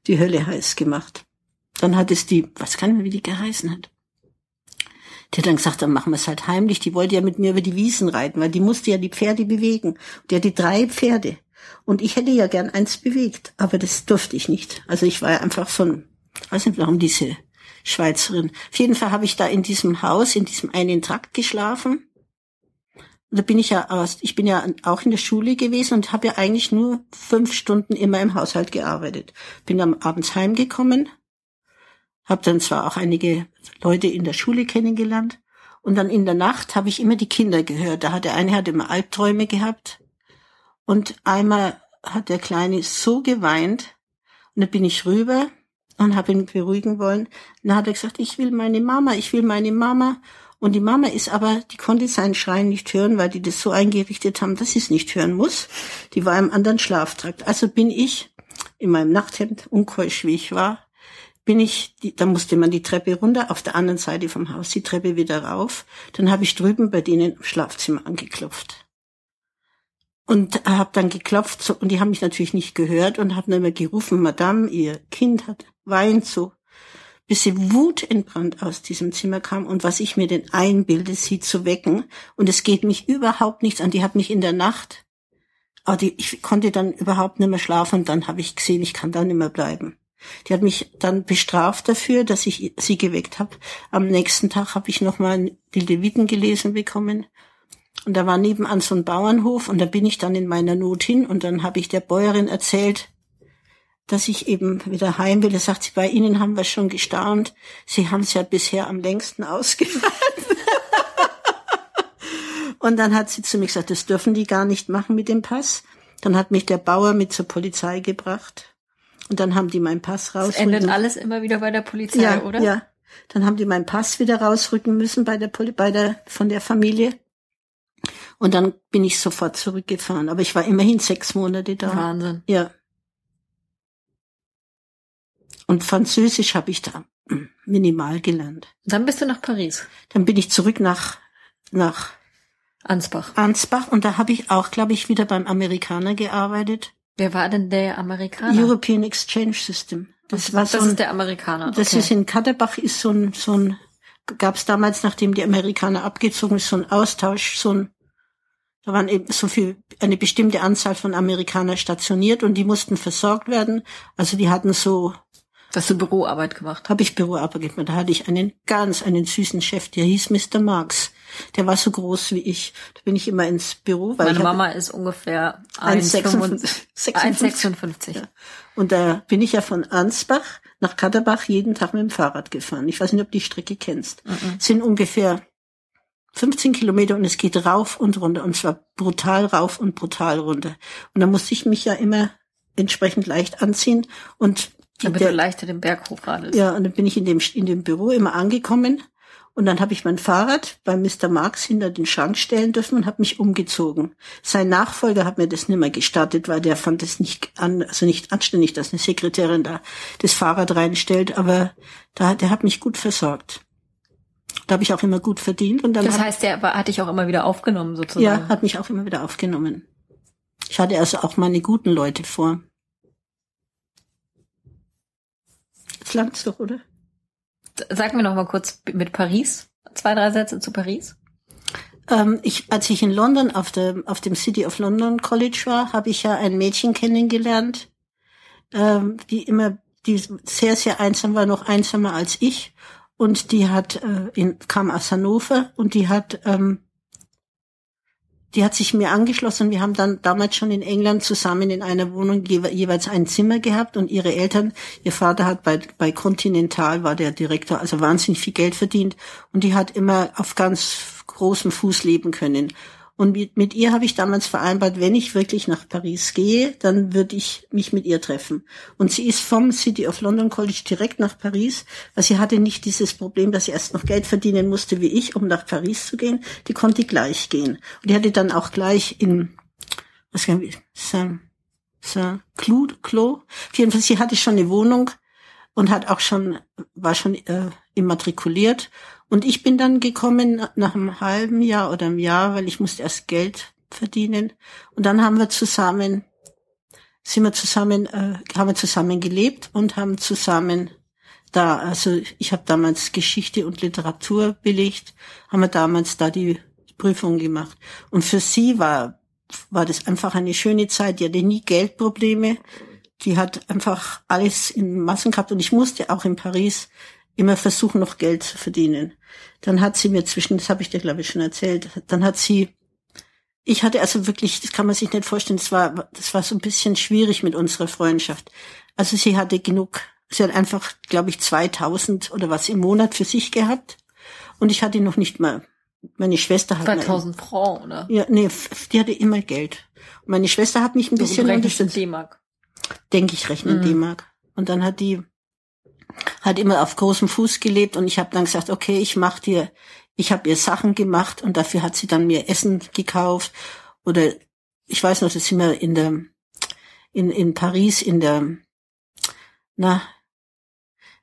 [SPEAKER 2] die Hölle heiß gemacht. Dann hat es die, was kann man, wie die geheißen hat. Die hat dann gesagt, dann machen wir es halt heimlich. Die wollte ja mit mir über die Wiesen reiten, weil die musste ja die Pferde bewegen. Die hatte drei Pferde. Und ich hätte ja gern eins bewegt, aber das durfte ich nicht. Also ich war ja einfach von, weiß nicht warum diese Schweizerin. Auf jeden Fall habe ich da in diesem Haus, in diesem einen Trakt geschlafen. Und da bin ich ja aus, ich bin ja auch in der Schule gewesen und habe ja eigentlich nur fünf Stunden immer im Haushalt gearbeitet. Bin dann abends heimgekommen, habe dann zwar auch einige Leute in der Schule kennengelernt und dann in der Nacht habe ich immer die Kinder gehört. Da hat der eine hat immer Albträume gehabt und einmal hat der Kleine so geweint und da bin ich rüber und habe ihn beruhigen wollen. Und dann hat er gesagt, ich will meine Mama, ich will meine Mama. Und die Mama ist aber, die konnte seinen Schreien nicht hören, weil die das so eingerichtet haben, dass sie es nicht hören muss. Die war im anderen Schlaftrakt. Also bin ich in meinem Nachthemd, unkeusch wie ich war, bin ich, da musste man die Treppe runter, auf der anderen Seite vom Haus die Treppe wieder rauf. Dann habe ich drüben bei denen im Schlafzimmer angeklopft. Und habe dann geklopft so, und die haben mich natürlich nicht gehört und haben dann immer gerufen, Madame, ihr Kind hat weint so, bis sie wutentbrannt aus diesem Zimmer kam und was ich mir denn einbilde, sie zu wecken. Und es geht mich überhaupt nichts an. Die hat mich in der Nacht, aber die, ich konnte dann überhaupt nicht mehr schlafen und dann habe ich gesehen, ich kann da nicht mehr bleiben. Die hat mich dann bestraft dafür, dass ich sie geweckt habe. Am nächsten Tag habe ich nochmal die Leviten gelesen bekommen. Und da war nebenan so ein Bauernhof und da bin ich dann in meiner Not hin und dann habe ich der Bäuerin erzählt, dass ich eben wieder heim will. Da sagt sie, bei Ihnen haben wir schon gestaunt. Sie haben es ja bisher am längsten *laughs* ausgehalten. und dann hat sie zu mir gesagt, das dürfen die gar nicht machen mit dem Pass. Dann hat mich der Bauer mit zur Polizei gebracht. Und dann haben die meinen Pass raus.
[SPEAKER 1] endet alles immer wieder bei der Polizei,
[SPEAKER 2] ja,
[SPEAKER 1] oder?
[SPEAKER 2] Ja. Dann haben die meinen Pass wieder rausrücken müssen bei der Poli bei der von der Familie. Und dann bin ich sofort zurückgefahren. Aber ich war immerhin sechs Monate da.
[SPEAKER 1] Wahnsinn.
[SPEAKER 2] Ja. Und Französisch habe ich da minimal gelernt.
[SPEAKER 1] Dann bist du nach Paris.
[SPEAKER 2] Dann bin ich zurück nach nach
[SPEAKER 1] Ansbach.
[SPEAKER 2] Ansbach und da habe ich auch, glaube ich, wieder beim Amerikaner gearbeitet.
[SPEAKER 1] Wer war denn der Amerikaner?
[SPEAKER 2] European Exchange System. Das war so
[SPEAKER 1] das
[SPEAKER 2] ein,
[SPEAKER 1] ist der Amerikaner.
[SPEAKER 2] Das
[SPEAKER 1] okay.
[SPEAKER 2] ist in Katterbach ist so ein so ein gab es damals, nachdem die Amerikaner abgezogen ist, so ein Austausch, so ein da waren eben so viel, eine bestimmte Anzahl von Amerikanern stationiert und die mussten versorgt werden. Also die hatten so
[SPEAKER 1] Hast du Büroarbeit gemacht?
[SPEAKER 2] habe ich Büroarbeit gemacht. Da hatte ich einen ganz, einen süßen Chef, der hieß Mr. Marx. Der war so groß wie ich. Da bin ich immer ins Büro. Weil
[SPEAKER 1] Meine Mama ist ungefähr
[SPEAKER 2] 1,56.
[SPEAKER 1] 1,56.
[SPEAKER 2] Ja. Und da bin ich ja von Ansbach nach Katterbach jeden Tag mit dem Fahrrad gefahren. Ich weiß nicht, ob du die Strecke kennst. Es sind ungefähr 15 Kilometer und es geht rauf und runter. Und zwar brutal rauf und brutal runter. Und da musste ich mich ja immer entsprechend leicht anziehen. Und die,
[SPEAKER 1] Damit du leichter den Berg hochradelst.
[SPEAKER 2] ja, und dann bin ich in dem, in dem Büro immer angekommen. Und dann habe ich mein Fahrrad bei Mr. Marx hinter den Schrank stellen dürfen und habe mich umgezogen. Sein Nachfolger hat mir das nicht mehr gestattet, weil der fand es nicht an, also nicht anständig, dass eine Sekretärin da das Fahrrad reinstellt. Aber da, der hat mich gut versorgt. Da habe ich auch immer gut verdient. Und dann
[SPEAKER 1] Das heißt, der hat dich auch immer wieder aufgenommen, sozusagen.
[SPEAKER 2] ja, hat mich auch immer wieder aufgenommen. Ich hatte also auch meine guten Leute vor. Jetzt langt's doch, oder?
[SPEAKER 1] Sag mir noch mal kurz mit Paris. Zwei, drei Sätze zu Paris.
[SPEAKER 2] Ähm, ich, als ich in London auf dem, auf dem City of London College war, habe ich ja ein Mädchen kennengelernt, ähm, die immer, die sehr, sehr einsam war, noch einsamer als ich. Und die hat, äh, in, kam aus Hannover und die hat, ähm, die hat sich mir angeschlossen. Wir haben dann damals schon in England zusammen in einer Wohnung jewe jeweils ein Zimmer gehabt und ihre Eltern, ihr Vater hat bei, bei Continental, war der Direktor, also wahnsinnig viel Geld verdient und die hat immer auf ganz großem Fuß leben können. Und mit, mit ihr habe ich damals vereinbart, wenn ich wirklich nach Paris gehe, dann würde ich mich mit ihr treffen. Und sie ist vom City of London College direkt nach Paris, weil sie hatte nicht dieses Problem, dass sie erst noch Geld verdienen musste wie ich, um nach Paris zu gehen. Die konnte gleich gehen. Und die hatte dann auch gleich in, was kann ich, Saint, Saint Cloud, Clos. Auf jeden Fall, sie hatte schon eine Wohnung und hat auch schon, war schon äh, immatrikuliert. Und ich bin dann gekommen na- nach einem halben Jahr oder einem Jahr, weil ich musste erst Geld verdienen. Und dann haben wir zusammen, sind wir zusammen, äh, haben wir zusammen gelebt und haben zusammen da, also ich habe damals Geschichte und Literatur belegt, haben wir damals da die Prüfung gemacht. Und für sie war war das einfach eine schöne Zeit. Die hatte nie Geldprobleme. Die hat einfach alles in Massen gehabt und ich musste auch in Paris immer versuchen, noch Geld zu verdienen. Dann hat sie mir zwischen, das habe ich dir glaube ich schon erzählt, dann hat sie, ich hatte also wirklich, das kann man sich nicht vorstellen, das war, das war so ein bisschen schwierig mit unserer Freundschaft. Also sie hatte genug, sie hat einfach, glaube ich, 2000 oder was im Monat für sich gehabt und ich hatte noch nicht mal meine Schwester hat
[SPEAKER 1] 2000 Francs, oder?
[SPEAKER 2] Ja, nee, die hatte immer Geld. Und meine Schwester hat mich ein bisschen
[SPEAKER 1] unterstützt. D-Mark.
[SPEAKER 2] Denke ich, rechnen mhm. D-Mark. Und dann hat die hat immer auf großem Fuß gelebt und ich habe dann gesagt, okay, ich mach dir, ich habe ihr Sachen gemacht und dafür hat sie dann mir Essen gekauft oder ich weiß noch, dass sie mir in der in in Paris in der na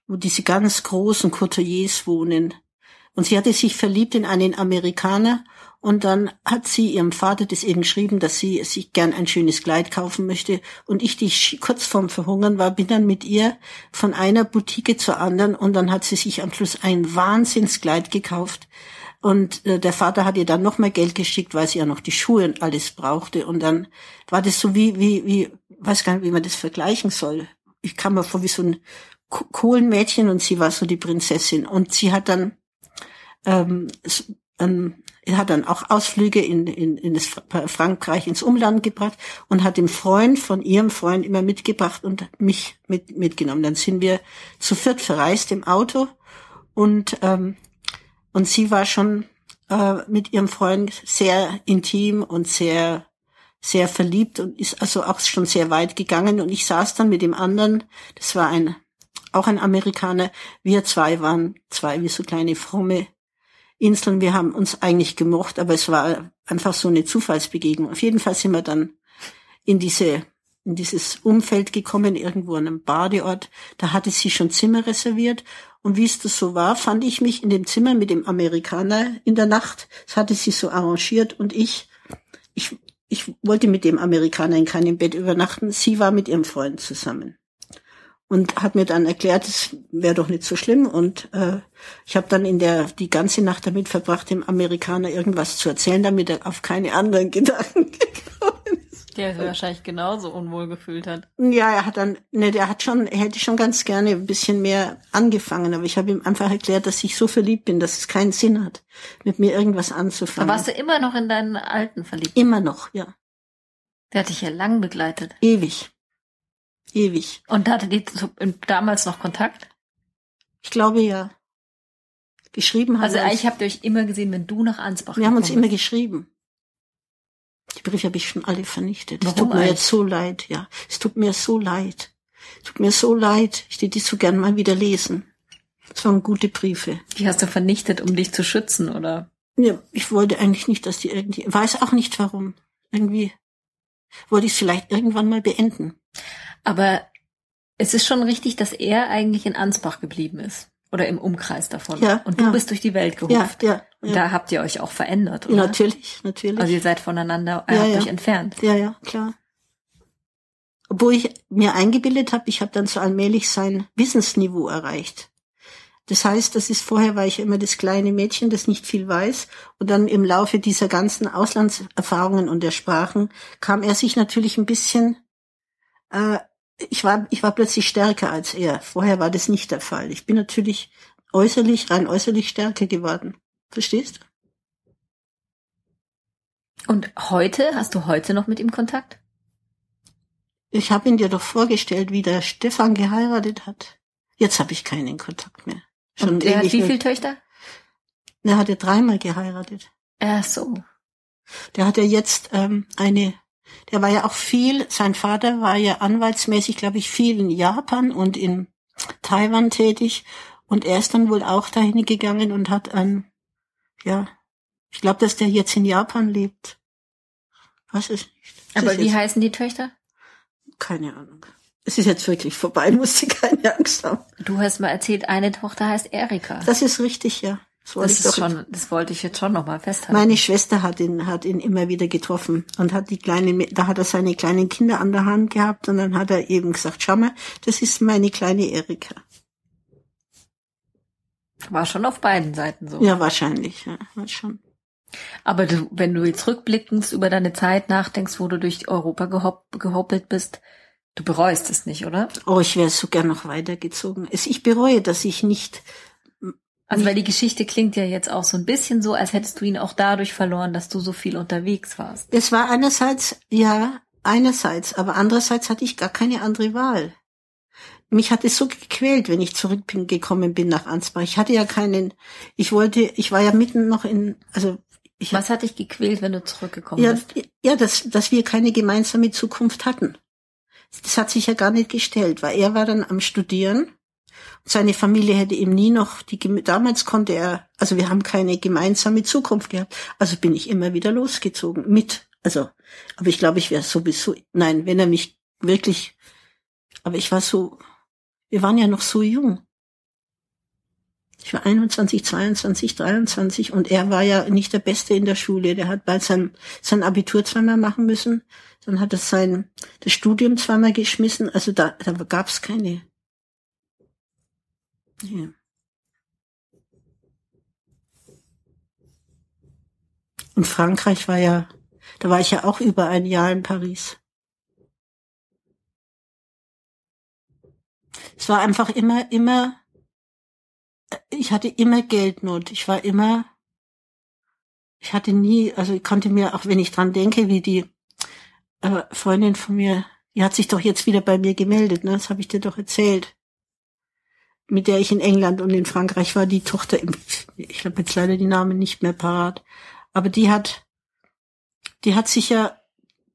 [SPEAKER 2] wo diese ganz großen Couturiers wohnen. Und sie hatte sich verliebt in einen Amerikaner und dann hat sie ihrem Vater das eben geschrieben, dass sie sich gern ein schönes Kleid kaufen möchte. Und ich, die kurz vorm Verhungern war, bin dann mit ihr von einer Boutique zur anderen und dann hat sie sich am Schluss ein Wahnsinnskleid gekauft. Und äh, der Vater hat ihr dann noch mehr Geld geschickt, weil sie ja noch die Schuhe und alles brauchte. Und dann war das so wie, wie, wie, weiß gar nicht, wie man das vergleichen soll. Ich kam mir vor wie so ein Kohlenmädchen und sie war so die Prinzessin. Und sie hat dann ähm, ähm, er hat dann auch Ausflüge in, in, in das Frankreich ins Umland gebracht und hat dem Freund von ihrem Freund immer mitgebracht und mich mit, mitgenommen. Dann sind wir zu viert verreist im Auto und, ähm, und sie war schon äh, mit ihrem Freund sehr intim und sehr, sehr verliebt und ist also auch schon sehr weit gegangen. Und ich saß dann mit dem anderen, das war ein, auch ein Amerikaner, wir zwei waren zwei wie so kleine fromme Inseln. Wir haben uns eigentlich gemocht, aber es war einfach so eine Zufallsbegegnung. Auf jeden Fall sind wir dann in diese in dieses Umfeld gekommen, irgendwo an einem Badeort. Da hatte sie schon Zimmer reserviert. Und wie es das so war, fand ich mich in dem Zimmer mit dem Amerikaner in der Nacht. Das hatte sie so arrangiert und ich, ich, ich wollte mit dem Amerikaner in keinem Bett übernachten. Sie war mit ihrem Freund zusammen und hat mir dann erklärt, es wäre doch nicht so schlimm. Und äh, ich habe dann in der die ganze Nacht damit verbracht, dem Amerikaner irgendwas zu erzählen, damit er auf keine anderen *laughs* Gedanken gekommen ist.
[SPEAKER 1] Der sich wahrscheinlich genauso unwohl gefühlt hat.
[SPEAKER 2] Ja, er hat dann, ne, der hat schon, er hätte schon ganz gerne ein bisschen mehr angefangen, aber ich habe ihm einfach erklärt, dass ich so verliebt bin, dass es keinen Sinn hat, mit mir irgendwas anzufangen.
[SPEAKER 1] Aber warst du immer noch in deinen Alten verliebt?
[SPEAKER 2] Immer noch, ja.
[SPEAKER 1] Der hat dich ja lang begleitet.
[SPEAKER 2] Ewig. Ewig.
[SPEAKER 1] Und hatte die damals noch Kontakt?
[SPEAKER 2] Ich glaube ja. Geschrieben haben
[SPEAKER 1] Also eigentlich habt ihr euch immer gesehen, wenn du nach Ansbach
[SPEAKER 2] Wir haben uns immer geschrieben. Die Briefe habe ich schon alle vernichtet. Warum es tut mir eigentlich? jetzt so leid, ja. Es tut mir so leid. Es tut mir so leid. Ich würde die so gern mal wieder lesen. Es waren gute Briefe.
[SPEAKER 1] Die hast du vernichtet, um dich zu schützen, oder?
[SPEAKER 2] Ja, ich wollte eigentlich nicht, dass die irgendwie, weiß auch nicht warum. Irgendwie wollte ich es vielleicht irgendwann mal beenden.
[SPEAKER 1] Aber es ist schon richtig, dass er eigentlich in Ansbach geblieben ist. Oder im Umkreis davon.
[SPEAKER 2] Ja,
[SPEAKER 1] und du
[SPEAKER 2] ja.
[SPEAKER 1] bist durch die Welt gehupft.
[SPEAKER 2] Ja, ja,
[SPEAKER 1] ja. Da habt ihr euch auch verändert, oder?
[SPEAKER 2] Natürlich, natürlich.
[SPEAKER 1] Also ihr seid voneinander, ihr ja, habt
[SPEAKER 2] ja.
[SPEAKER 1] euch entfernt.
[SPEAKER 2] Ja, ja, klar. Obwohl ich mir eingebildet habe, ich habe dann so allmählich sein Wissensniveau erreicht. Das heißt, das ist vorher war ich immer das kleine Mädchen, das nicht viel weiß. Und dann im Laufe dieser ganzen Auslandserfahrungen und der Sprachen kam er sich natürlich ein bisschen äh, ich war, ich war plötzlich stärker als er. Vorher war das nicht der Fall. Ich bin natürlich äußerlich, rein äußerlich stärker geworden. Verstehst du?
[SPEAKER 1] Und heute, hast du heute noch mit ihm Kontakt?
[SPEAKER 2] Ich habe ihn dir doch vorgestellt, wie der Stefan geheiratet hat. Jetzt habe ich keinen Kontakt mehr.
[SPEAKER 1] Schon Und er hat wie viele Töchter?
[SPEAKER 2] Er hat ja dreimal geheiratet.
[SPEAKER 1] Ach so.
[SPEAKER 2] Der hat ja jetzt ähm, eine der war ja auch viel, sein Vater war ja anwaltsmäßig, glaube ich, viel in Japan und in Taiwan tätig. Und er ist dann wohl auch dahin gegangen und hat ein, ja, ich glaube, dass der jetzt in Japan lebt. Was ist nicht.
[SPEAKER 1] Aber wie heißen die Töchter?
[SPEAKER 2] Keine Ahnung. Es ist jetzt wirklich vorbei, *laughs* musste keine Angst haben.
[SPEAKER 1] Du hast mal erzählt, eine Tochter heißt Erika.
[SPEAKER 2] Das ist richtig, ja.
[SPEAKER 1] Das, das, ist schon, das wollte ich jetzt schon noch mal festhalten.
[SPEAKER 2] Meine Schwester hat ihn, hat ihn immer wieder getroffen und hat die kleinen, da hat er seine kleinen Kinder an der Hand gehabt und dann hat er eben gesagt, schau mal, das ist meine kleine Erika.
[SPEAKER 1] War schon auf beiden Seiten so.
[SPEAKER 2] Ja, wahrscheinlich, ja, war schon.
[SPEAKER 1] Aber du, wenn du jetzt rückblickend über deine Zeit nachdenkst, wo du durch Europa gehopp, gehoppelt bist, du bereust es nicht, oder?
[SPEAKER 2] Oh, ich wäre so gern noch weitergezogen. Ich bereue, dass ich nicht.
[SPEAKER 1] Also weil die Geschichte klingt ja jetzt auch so ein bisschen so, als hättest du ihn auch dadurch verloren, dass du so viel unterwegs warst.
[SPEAKER 2] Es war einerseits, ja, einerseits, aber andererseits hatte ich gar keine andere Wahl. Mich hat es so gequält, wenn ich zurückgekommen bin nach Ansbach. Ich hatte ja keinen, ich wollte, ich war ja mitten noch in, also ich,
[SPEAKER 1] Was hat dich gequält, wenn du zurückgekommen
[SPEAKER 2] ja,
[SPEAKER 1] bist?
[SPEAKER 2] Ja, dass, dass wir keine gemeinsame Zukunft hatten. Das hat sich ja gar nicht gestellt, weil er war dann am Studieren. Seine Familie hätte ihm nie noch die, damals konnte er, also wir haben keine gemeinsame Zukunft gehabt. Also bin ich immer wieder losgezogen mit. Also, aber ich glaube, ich wäre sowieso, nein, wenn er mich wirklich, aber ich war so, wir waren ja noch so jung. Ich war 21, 22, 23 und er war ja nicht der Beste in der Schule. Der hat bald sein, sein Abitur zweimal machen müssen. Dann hat er sein das Studium zweimal geschmissen. Also da, da gab's keine. Ja. Und Frankreich war ja, da war ich ja auch über ein Jahr in Paris. Es war einfach immer, immer ich hatte immer Geldnot. Ich war immer, ich hatte nie, also ich konnte mir, auch wenn ich dran denke, wie die äh, Freundin von mir, die hat sich doch jetzt wieder bei mir gemeldet, ne? Das habe ich dir doch erzählt. Mit der ich in England und in Frankreich war, die Tochter, ich habe jetzt leider die Namen nicht mehr parat, aber die hat, die hat sich ja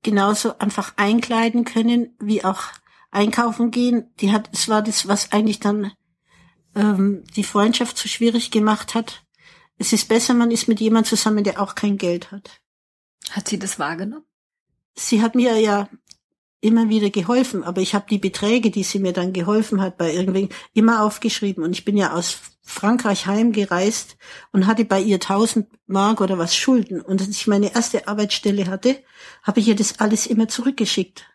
[SPEAKER 2] genauso einfach einkleiden können, wie auch einkaufen gehen. Die hat, es war das, was eigentlich dann ähm, die Freundschaft so schwierig gemacht hat. Es ist besser, man ist mit jemand zusammen, der auch kein Geld hat.
[SPEAKER 1] Hat sie das wahrgenommen?
[SPEAKER 2] Sie hat mir ja immer wieder geholfen, aber ich habe die Beträge, die sie mir dann geholfen hat bei irgendwen, immer aufgeschrieben. Und ich bin ja aus Frankreich heimgereist und hatte bei ihr 1000 Mark oder was Schulden. Und als ich meine erste Arbeitsstelle hatte, habe ich ihr das alles immer zurückgeschickt.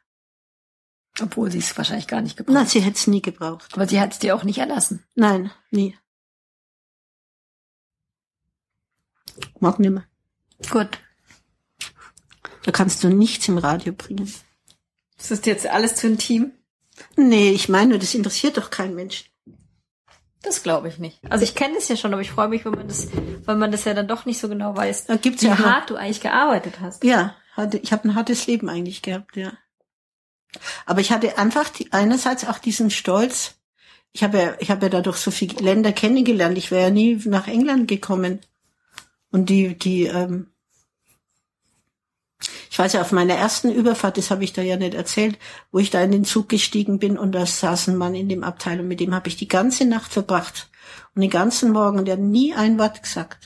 [SPEAKER 1] Obwohl sie es wahrscheinlich gar nicht gebraucht.
[SPEAKER 2] Nein, sie hätte es nie gebraucht.
[SPEAKER 1] Aber sie hat es dir auch nicht erlassen.
[SPEAKER 2] Nein, nie. Mag nimmer.
[SPEAKER 1] Gut.
[SPEAKER 2] Da kannst du nichts im Radio bringen.
[SPEAKER 1] Ist das jetzt alles zu intim?
[SPEAKER 2] Nee, ich meine, das interessiert doch keinen Menschen.
[SPEAKER 1] Das glaube ich nicht. Also ich kenne es ja schon, aber ich freue mich, wenn man das, weil man das ja dann doch nicht so genau weiß,
[SPEAKER 2] Da gibt's
[SPEAKER 1] wie
[SPEAKER 2] ja
[SPEAKER 1] hart du eigentlich gearbeitet hast.
[SPEAKER 2] Ja, hatte, ich habe ein hartes Leben eigentlich gehabt, ja. Aber ich hatte einfach die, einerseits auch diesen Stolz. Ich habe ja, ich habe ja dadurch so viele Länder kennengelernt. Ich wäre ja nie nach England gekommen. Und die, die, ähm, ich weiß ja, auf meiner ersten Überfahrt, das habe ich da ja nicht erzählt, wo ich da in den Zug gestiegen bin und da saß ein Mann in dem Abteil und mit dem habe ich die ganze Nacht verbracht und den ganzen Morgen, der hat nie ein Wort gesagt.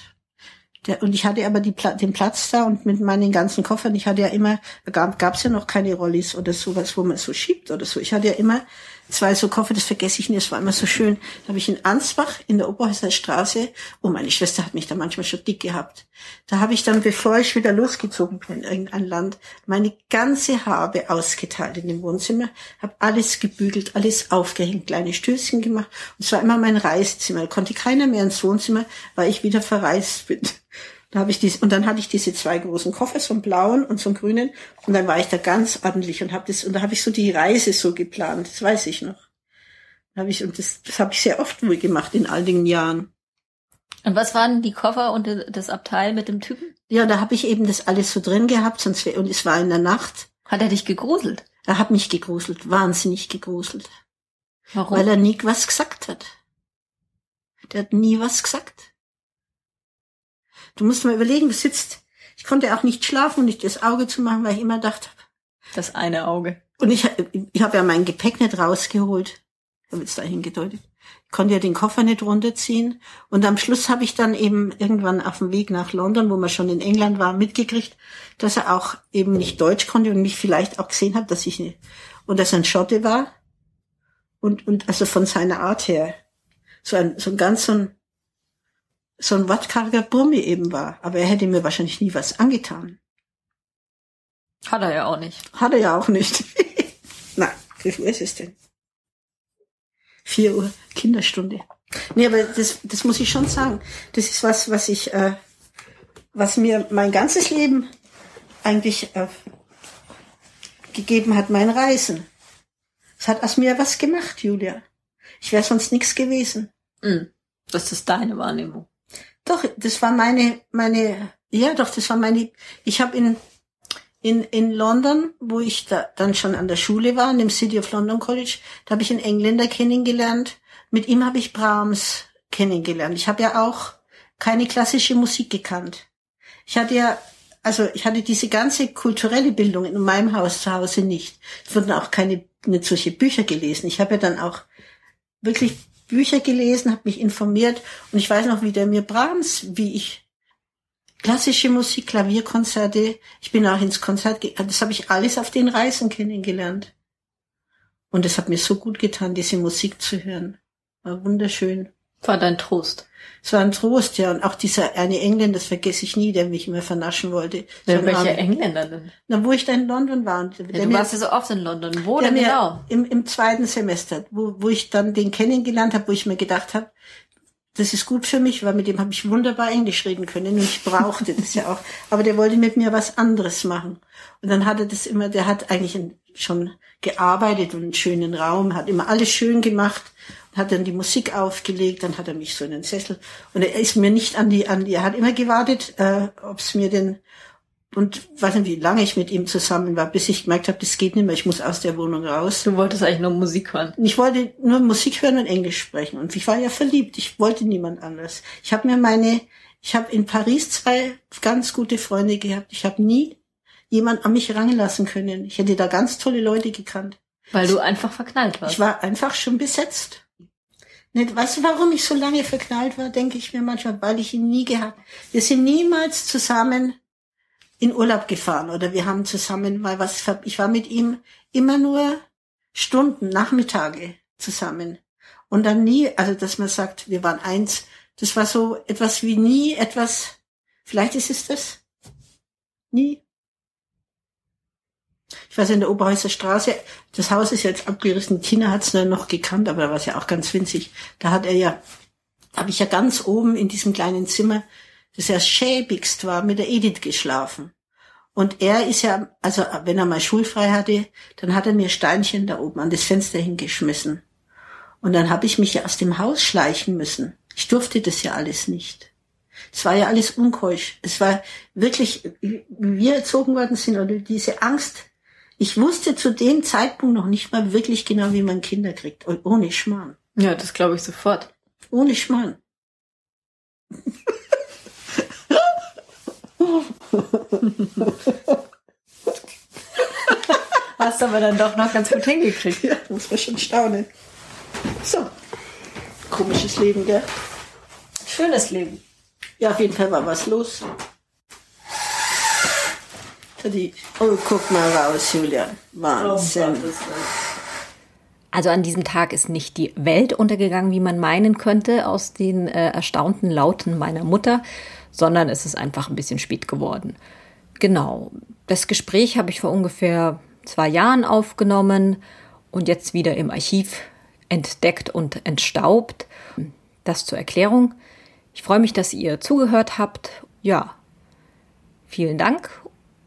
[SPEAKER 2] Der, und ich hatte aber die, den Platz da und mit meinen ganzen Koffern, ich hatte ja immer, gab gab's ja noch keine Rollis oder sowas, wo man so schiebt oder so. Ich hatte ja immer zwei so Koffer, das vergesse ich nie, das war immer so schön. Da habe ich in Ansbach in der Oberhäuser Straße, oh, meine Schwester hat mich da manchmal schon dick gehabt. Da habe ich dann, bevor ich wieder losgezogen bin in irgendein Land, meine ganze Habe ausgeteilt in dem Wohnzimmer, habe alles gebügelt, alles aufgehängt, kleine Stößchen gemacht. Und es war immer mein Reiszimmer. Da konnte keiner mehr ins Wohnzimmer, weil ich wieder verreist bin. Da habe ich dies und dann hatte ich diese zwei großen Koffer, so einen blauen und so einen grünen und dann war ich da ganz ordentlich und habe das und da habe ich so die Reise so geplant, das weiß ich noch. Habe ich und das, das habe ich sehr oft wohl gemacht in all den Jahren.
[SPEAKER 1] Und was waren die Koffer und das Abteil mit dem Typen?
[SPEAKER 2] Ja, da habe ich eben das alles so drin gehabt, sonst wär, und es war in der Nacht.
[SPEAKER 1] Hat er dich gegruselt?
[SPEAKER 2] Er hat mich gegruselt, wahnsinnig gegruselt,
[SPEAKER 1] Warum?
[SPEAKER 2] weil er nie was gesagt hat. Der hat nie was gesagt. Du musst mal überlegen, du sitzt. Ich konnte auch nicht schlafen und nicht das Auge zu machen, weil ich immer dachte,
[SPEAKER 1] das eine Auge.
[SPEAKER 2] Und ich, ich habe ja mein Gepäck nicht rausgeholt. Ich habe jetzt dahin gedeutet. Ich konnte ja den Koffer nicht runterziehen. Und am Schluss habe ich dann eben irgendwann auf dem Weg nach London, wo man schon in England war, mitgekriegt, dass er auch eben nicht Deutsch konnte und mich vielleicht auch gesehen hat, dass ich nicht, und dass er ein Schotte war. Und, und also von seiner Art her. So ein, so ein ganz so ein, so ein wortkarger Burmi eben war. Aber er hätte mir wahrscheinlich nie was angetan.
[SPEAKER 1] Hat er ja auch nicht.
[SPEAKER 2] Hat er ja auch nicht. *laughs* Na, wie viel ist es denn? Vier Uhr, Kinderstunde. Nee, aber das, das muss ich schon sagen. Das ist was, was ich, äh, was mir mein ganzes Leben eigentlich äh, gegeben hat, mein Reisen. Es hat aus mir was gemacht, Julia. Ich wäre sonst nichts gewesen.
[SPEAKER 1] Mhm. Das ist deine Wahrnehmung.
[SPEAKER 2] Doch, das war meine, meine, ja, doch, das war meine, ich habe in, in, in London, wo ich da dann schon an der Schule war, in dem City of London College, da habe ich einen Engländer kennengelernt. Mit ihm habe ich Brahms kennengelernt. Ich habe ja auch keine klassische Musik gekannt. Ich hatte ja, also ich hatte diese ganze kulturelle Bildung in meinem Haus zu Hause nicht. Es wurden auch keine nicht solche Bücher gelesen. Ich habe ja dann auch wirklich Bücher gelesen, habe mich informiert und ich weiß noch, wie der mir Brahms, wie ich klassische Musik, Klavierkonzerte, ich bin auch ins Konzert, das habe ich alles auf den Reisen kennengelernt. Und es hat mir so gut getan, diese Musik zu hören. War wunderschön.
[SPEAKER 1] War dein Trost.
[SPEAKER 2] Es war ein Trost, ja. Und auch dieser eine Engländer, das vergesse ich nie, der mich immer vernaschen wollte.
[SPEAKER 1] Ja,
[SPEAKER 2] So
[SPEAKER 1] welcher
[SPEAKER 2] Arme.
[SPEAKER 1] Engländer denn?
[SPEAKER 2] Na, wo ich da in London war. Und
[SPEAKER 1] Ja, du
[SPEAKER 2] mir-
[SPEAKER 1] warst ja so oft in London. Wo denn genau?
[SPEAKER 2] Im, Im zweiten Semester, wo, wo ich dann den kennengelernt habe, wo ich mir gedacht habe, das ist gut für mich, weil mit dem habe ich wunderbar Englisch reden können und ich brauchte das ja auch. Aber der wollte mit mir was anderes machen. Und dann hat er das immer, der hat eigentlich schon gearbeitet und einen schönen Raum, hat immer alles schön gemacht, hat dann die Musik aufgelegt, dann hat er mich so in den Sessel und er ist mir nicht an die, an die, er hat immer gewartet, äh, ob es mir denn und weiß nicht, wie lange ich mit ihm zusammen war, bis ich gemerkt habe, das geht nicht mehr, ich muss aus der Wohnung raus.
[SPEAKER 1] Du wolltest eigentlich nur Musik hören.
[SPEAKER 2] Ich wollte nur Musik hören und Englisch sprechen. Und ich war ja verliebt. Ich wollte niemand anders. Ich habe mir meine, ich habe in Paris zwei ganz gute Freunde gehabt. Ich habe nie jemand an mich ranlassen können. Ich hätte da ganz tolle Leute gekannt.
[SPEAKER 1] Weil du einfach verknallt warst.
[SPEAKER 2] Ich war einfach schon besetzt. Nicht, weißt du, warum ich so lange verknallt war, denke ich mir manchmal, weil ich ihn nie gehabt. Wir sind niemals zusammen in Urlaub gefahren oder wir haben zusammen mal was, ich war mit ihm immer nur Stunden, Nachmittage zusammen. Und dann nie, also dass man sagt, wir waren eins, das war so etwas wie nie etwas, vielleicht ist es das, nie. Ich weiß in der Oberhäuser Straße, das Haus ist jetzt abgerissen, Tina hat es noch gekannt, aber da war es ja auch ganz winzig. Da hat er ja, habe ich ja ganz oben in diesem kleinen Zimmer, das ja schäbigst war, mit der Edith geschlafen. Und er ist ja, also wenn er mal schulfrei hatte, dann hat er mir Steinchen da oben an das Fenster hingeschmissen. Und dann habe ich mich ja aus dem Haus schleichen müssen. Ich durfte das ja alles nicht. Es war ja alles unkeusch. Es war wirklich, wie wir erzogen worden sind, oder diese Angst. Ich wusste zu dem Zeitpunkt noch nicht mal wirklich genau, wie man Kinder kriegt. Und ohne Schmarrn.
[SPEAKER 1] Ja, das glaube ich sofort.
[SPEAKER 2] Ohne Schmarrn.
[SPEAKER 1] Hast aber dann doch noch ganz gut hingekriegt.
[SPEAKER 2] Ja, muss man schon staunen. So. Komisches Leben, gell?
[SPEAKER 1] Schönes Leben.
[SPEAKER 2] Ja, auf jeden Fall war was los. Oh, guck mal raus, Julia. Wahnsinn.
[SPEAKER 1] Also an diesem Tag ist nicht die Welt untergegangen, wie man meinen könnte, aus den äh, erstaunten Lauten meiner Mutter, sondern es ist einfach ein bisschen spät geworden. Genau. Das Gespräch habe ich vor ungefähr zwei Jahren aufgenommen und jetzt wieder im Archiv entdeckt und entstaubt. Das zur Erklärung. Ich freue mich, dass ihr zugehört habt. Ja, vielen Dank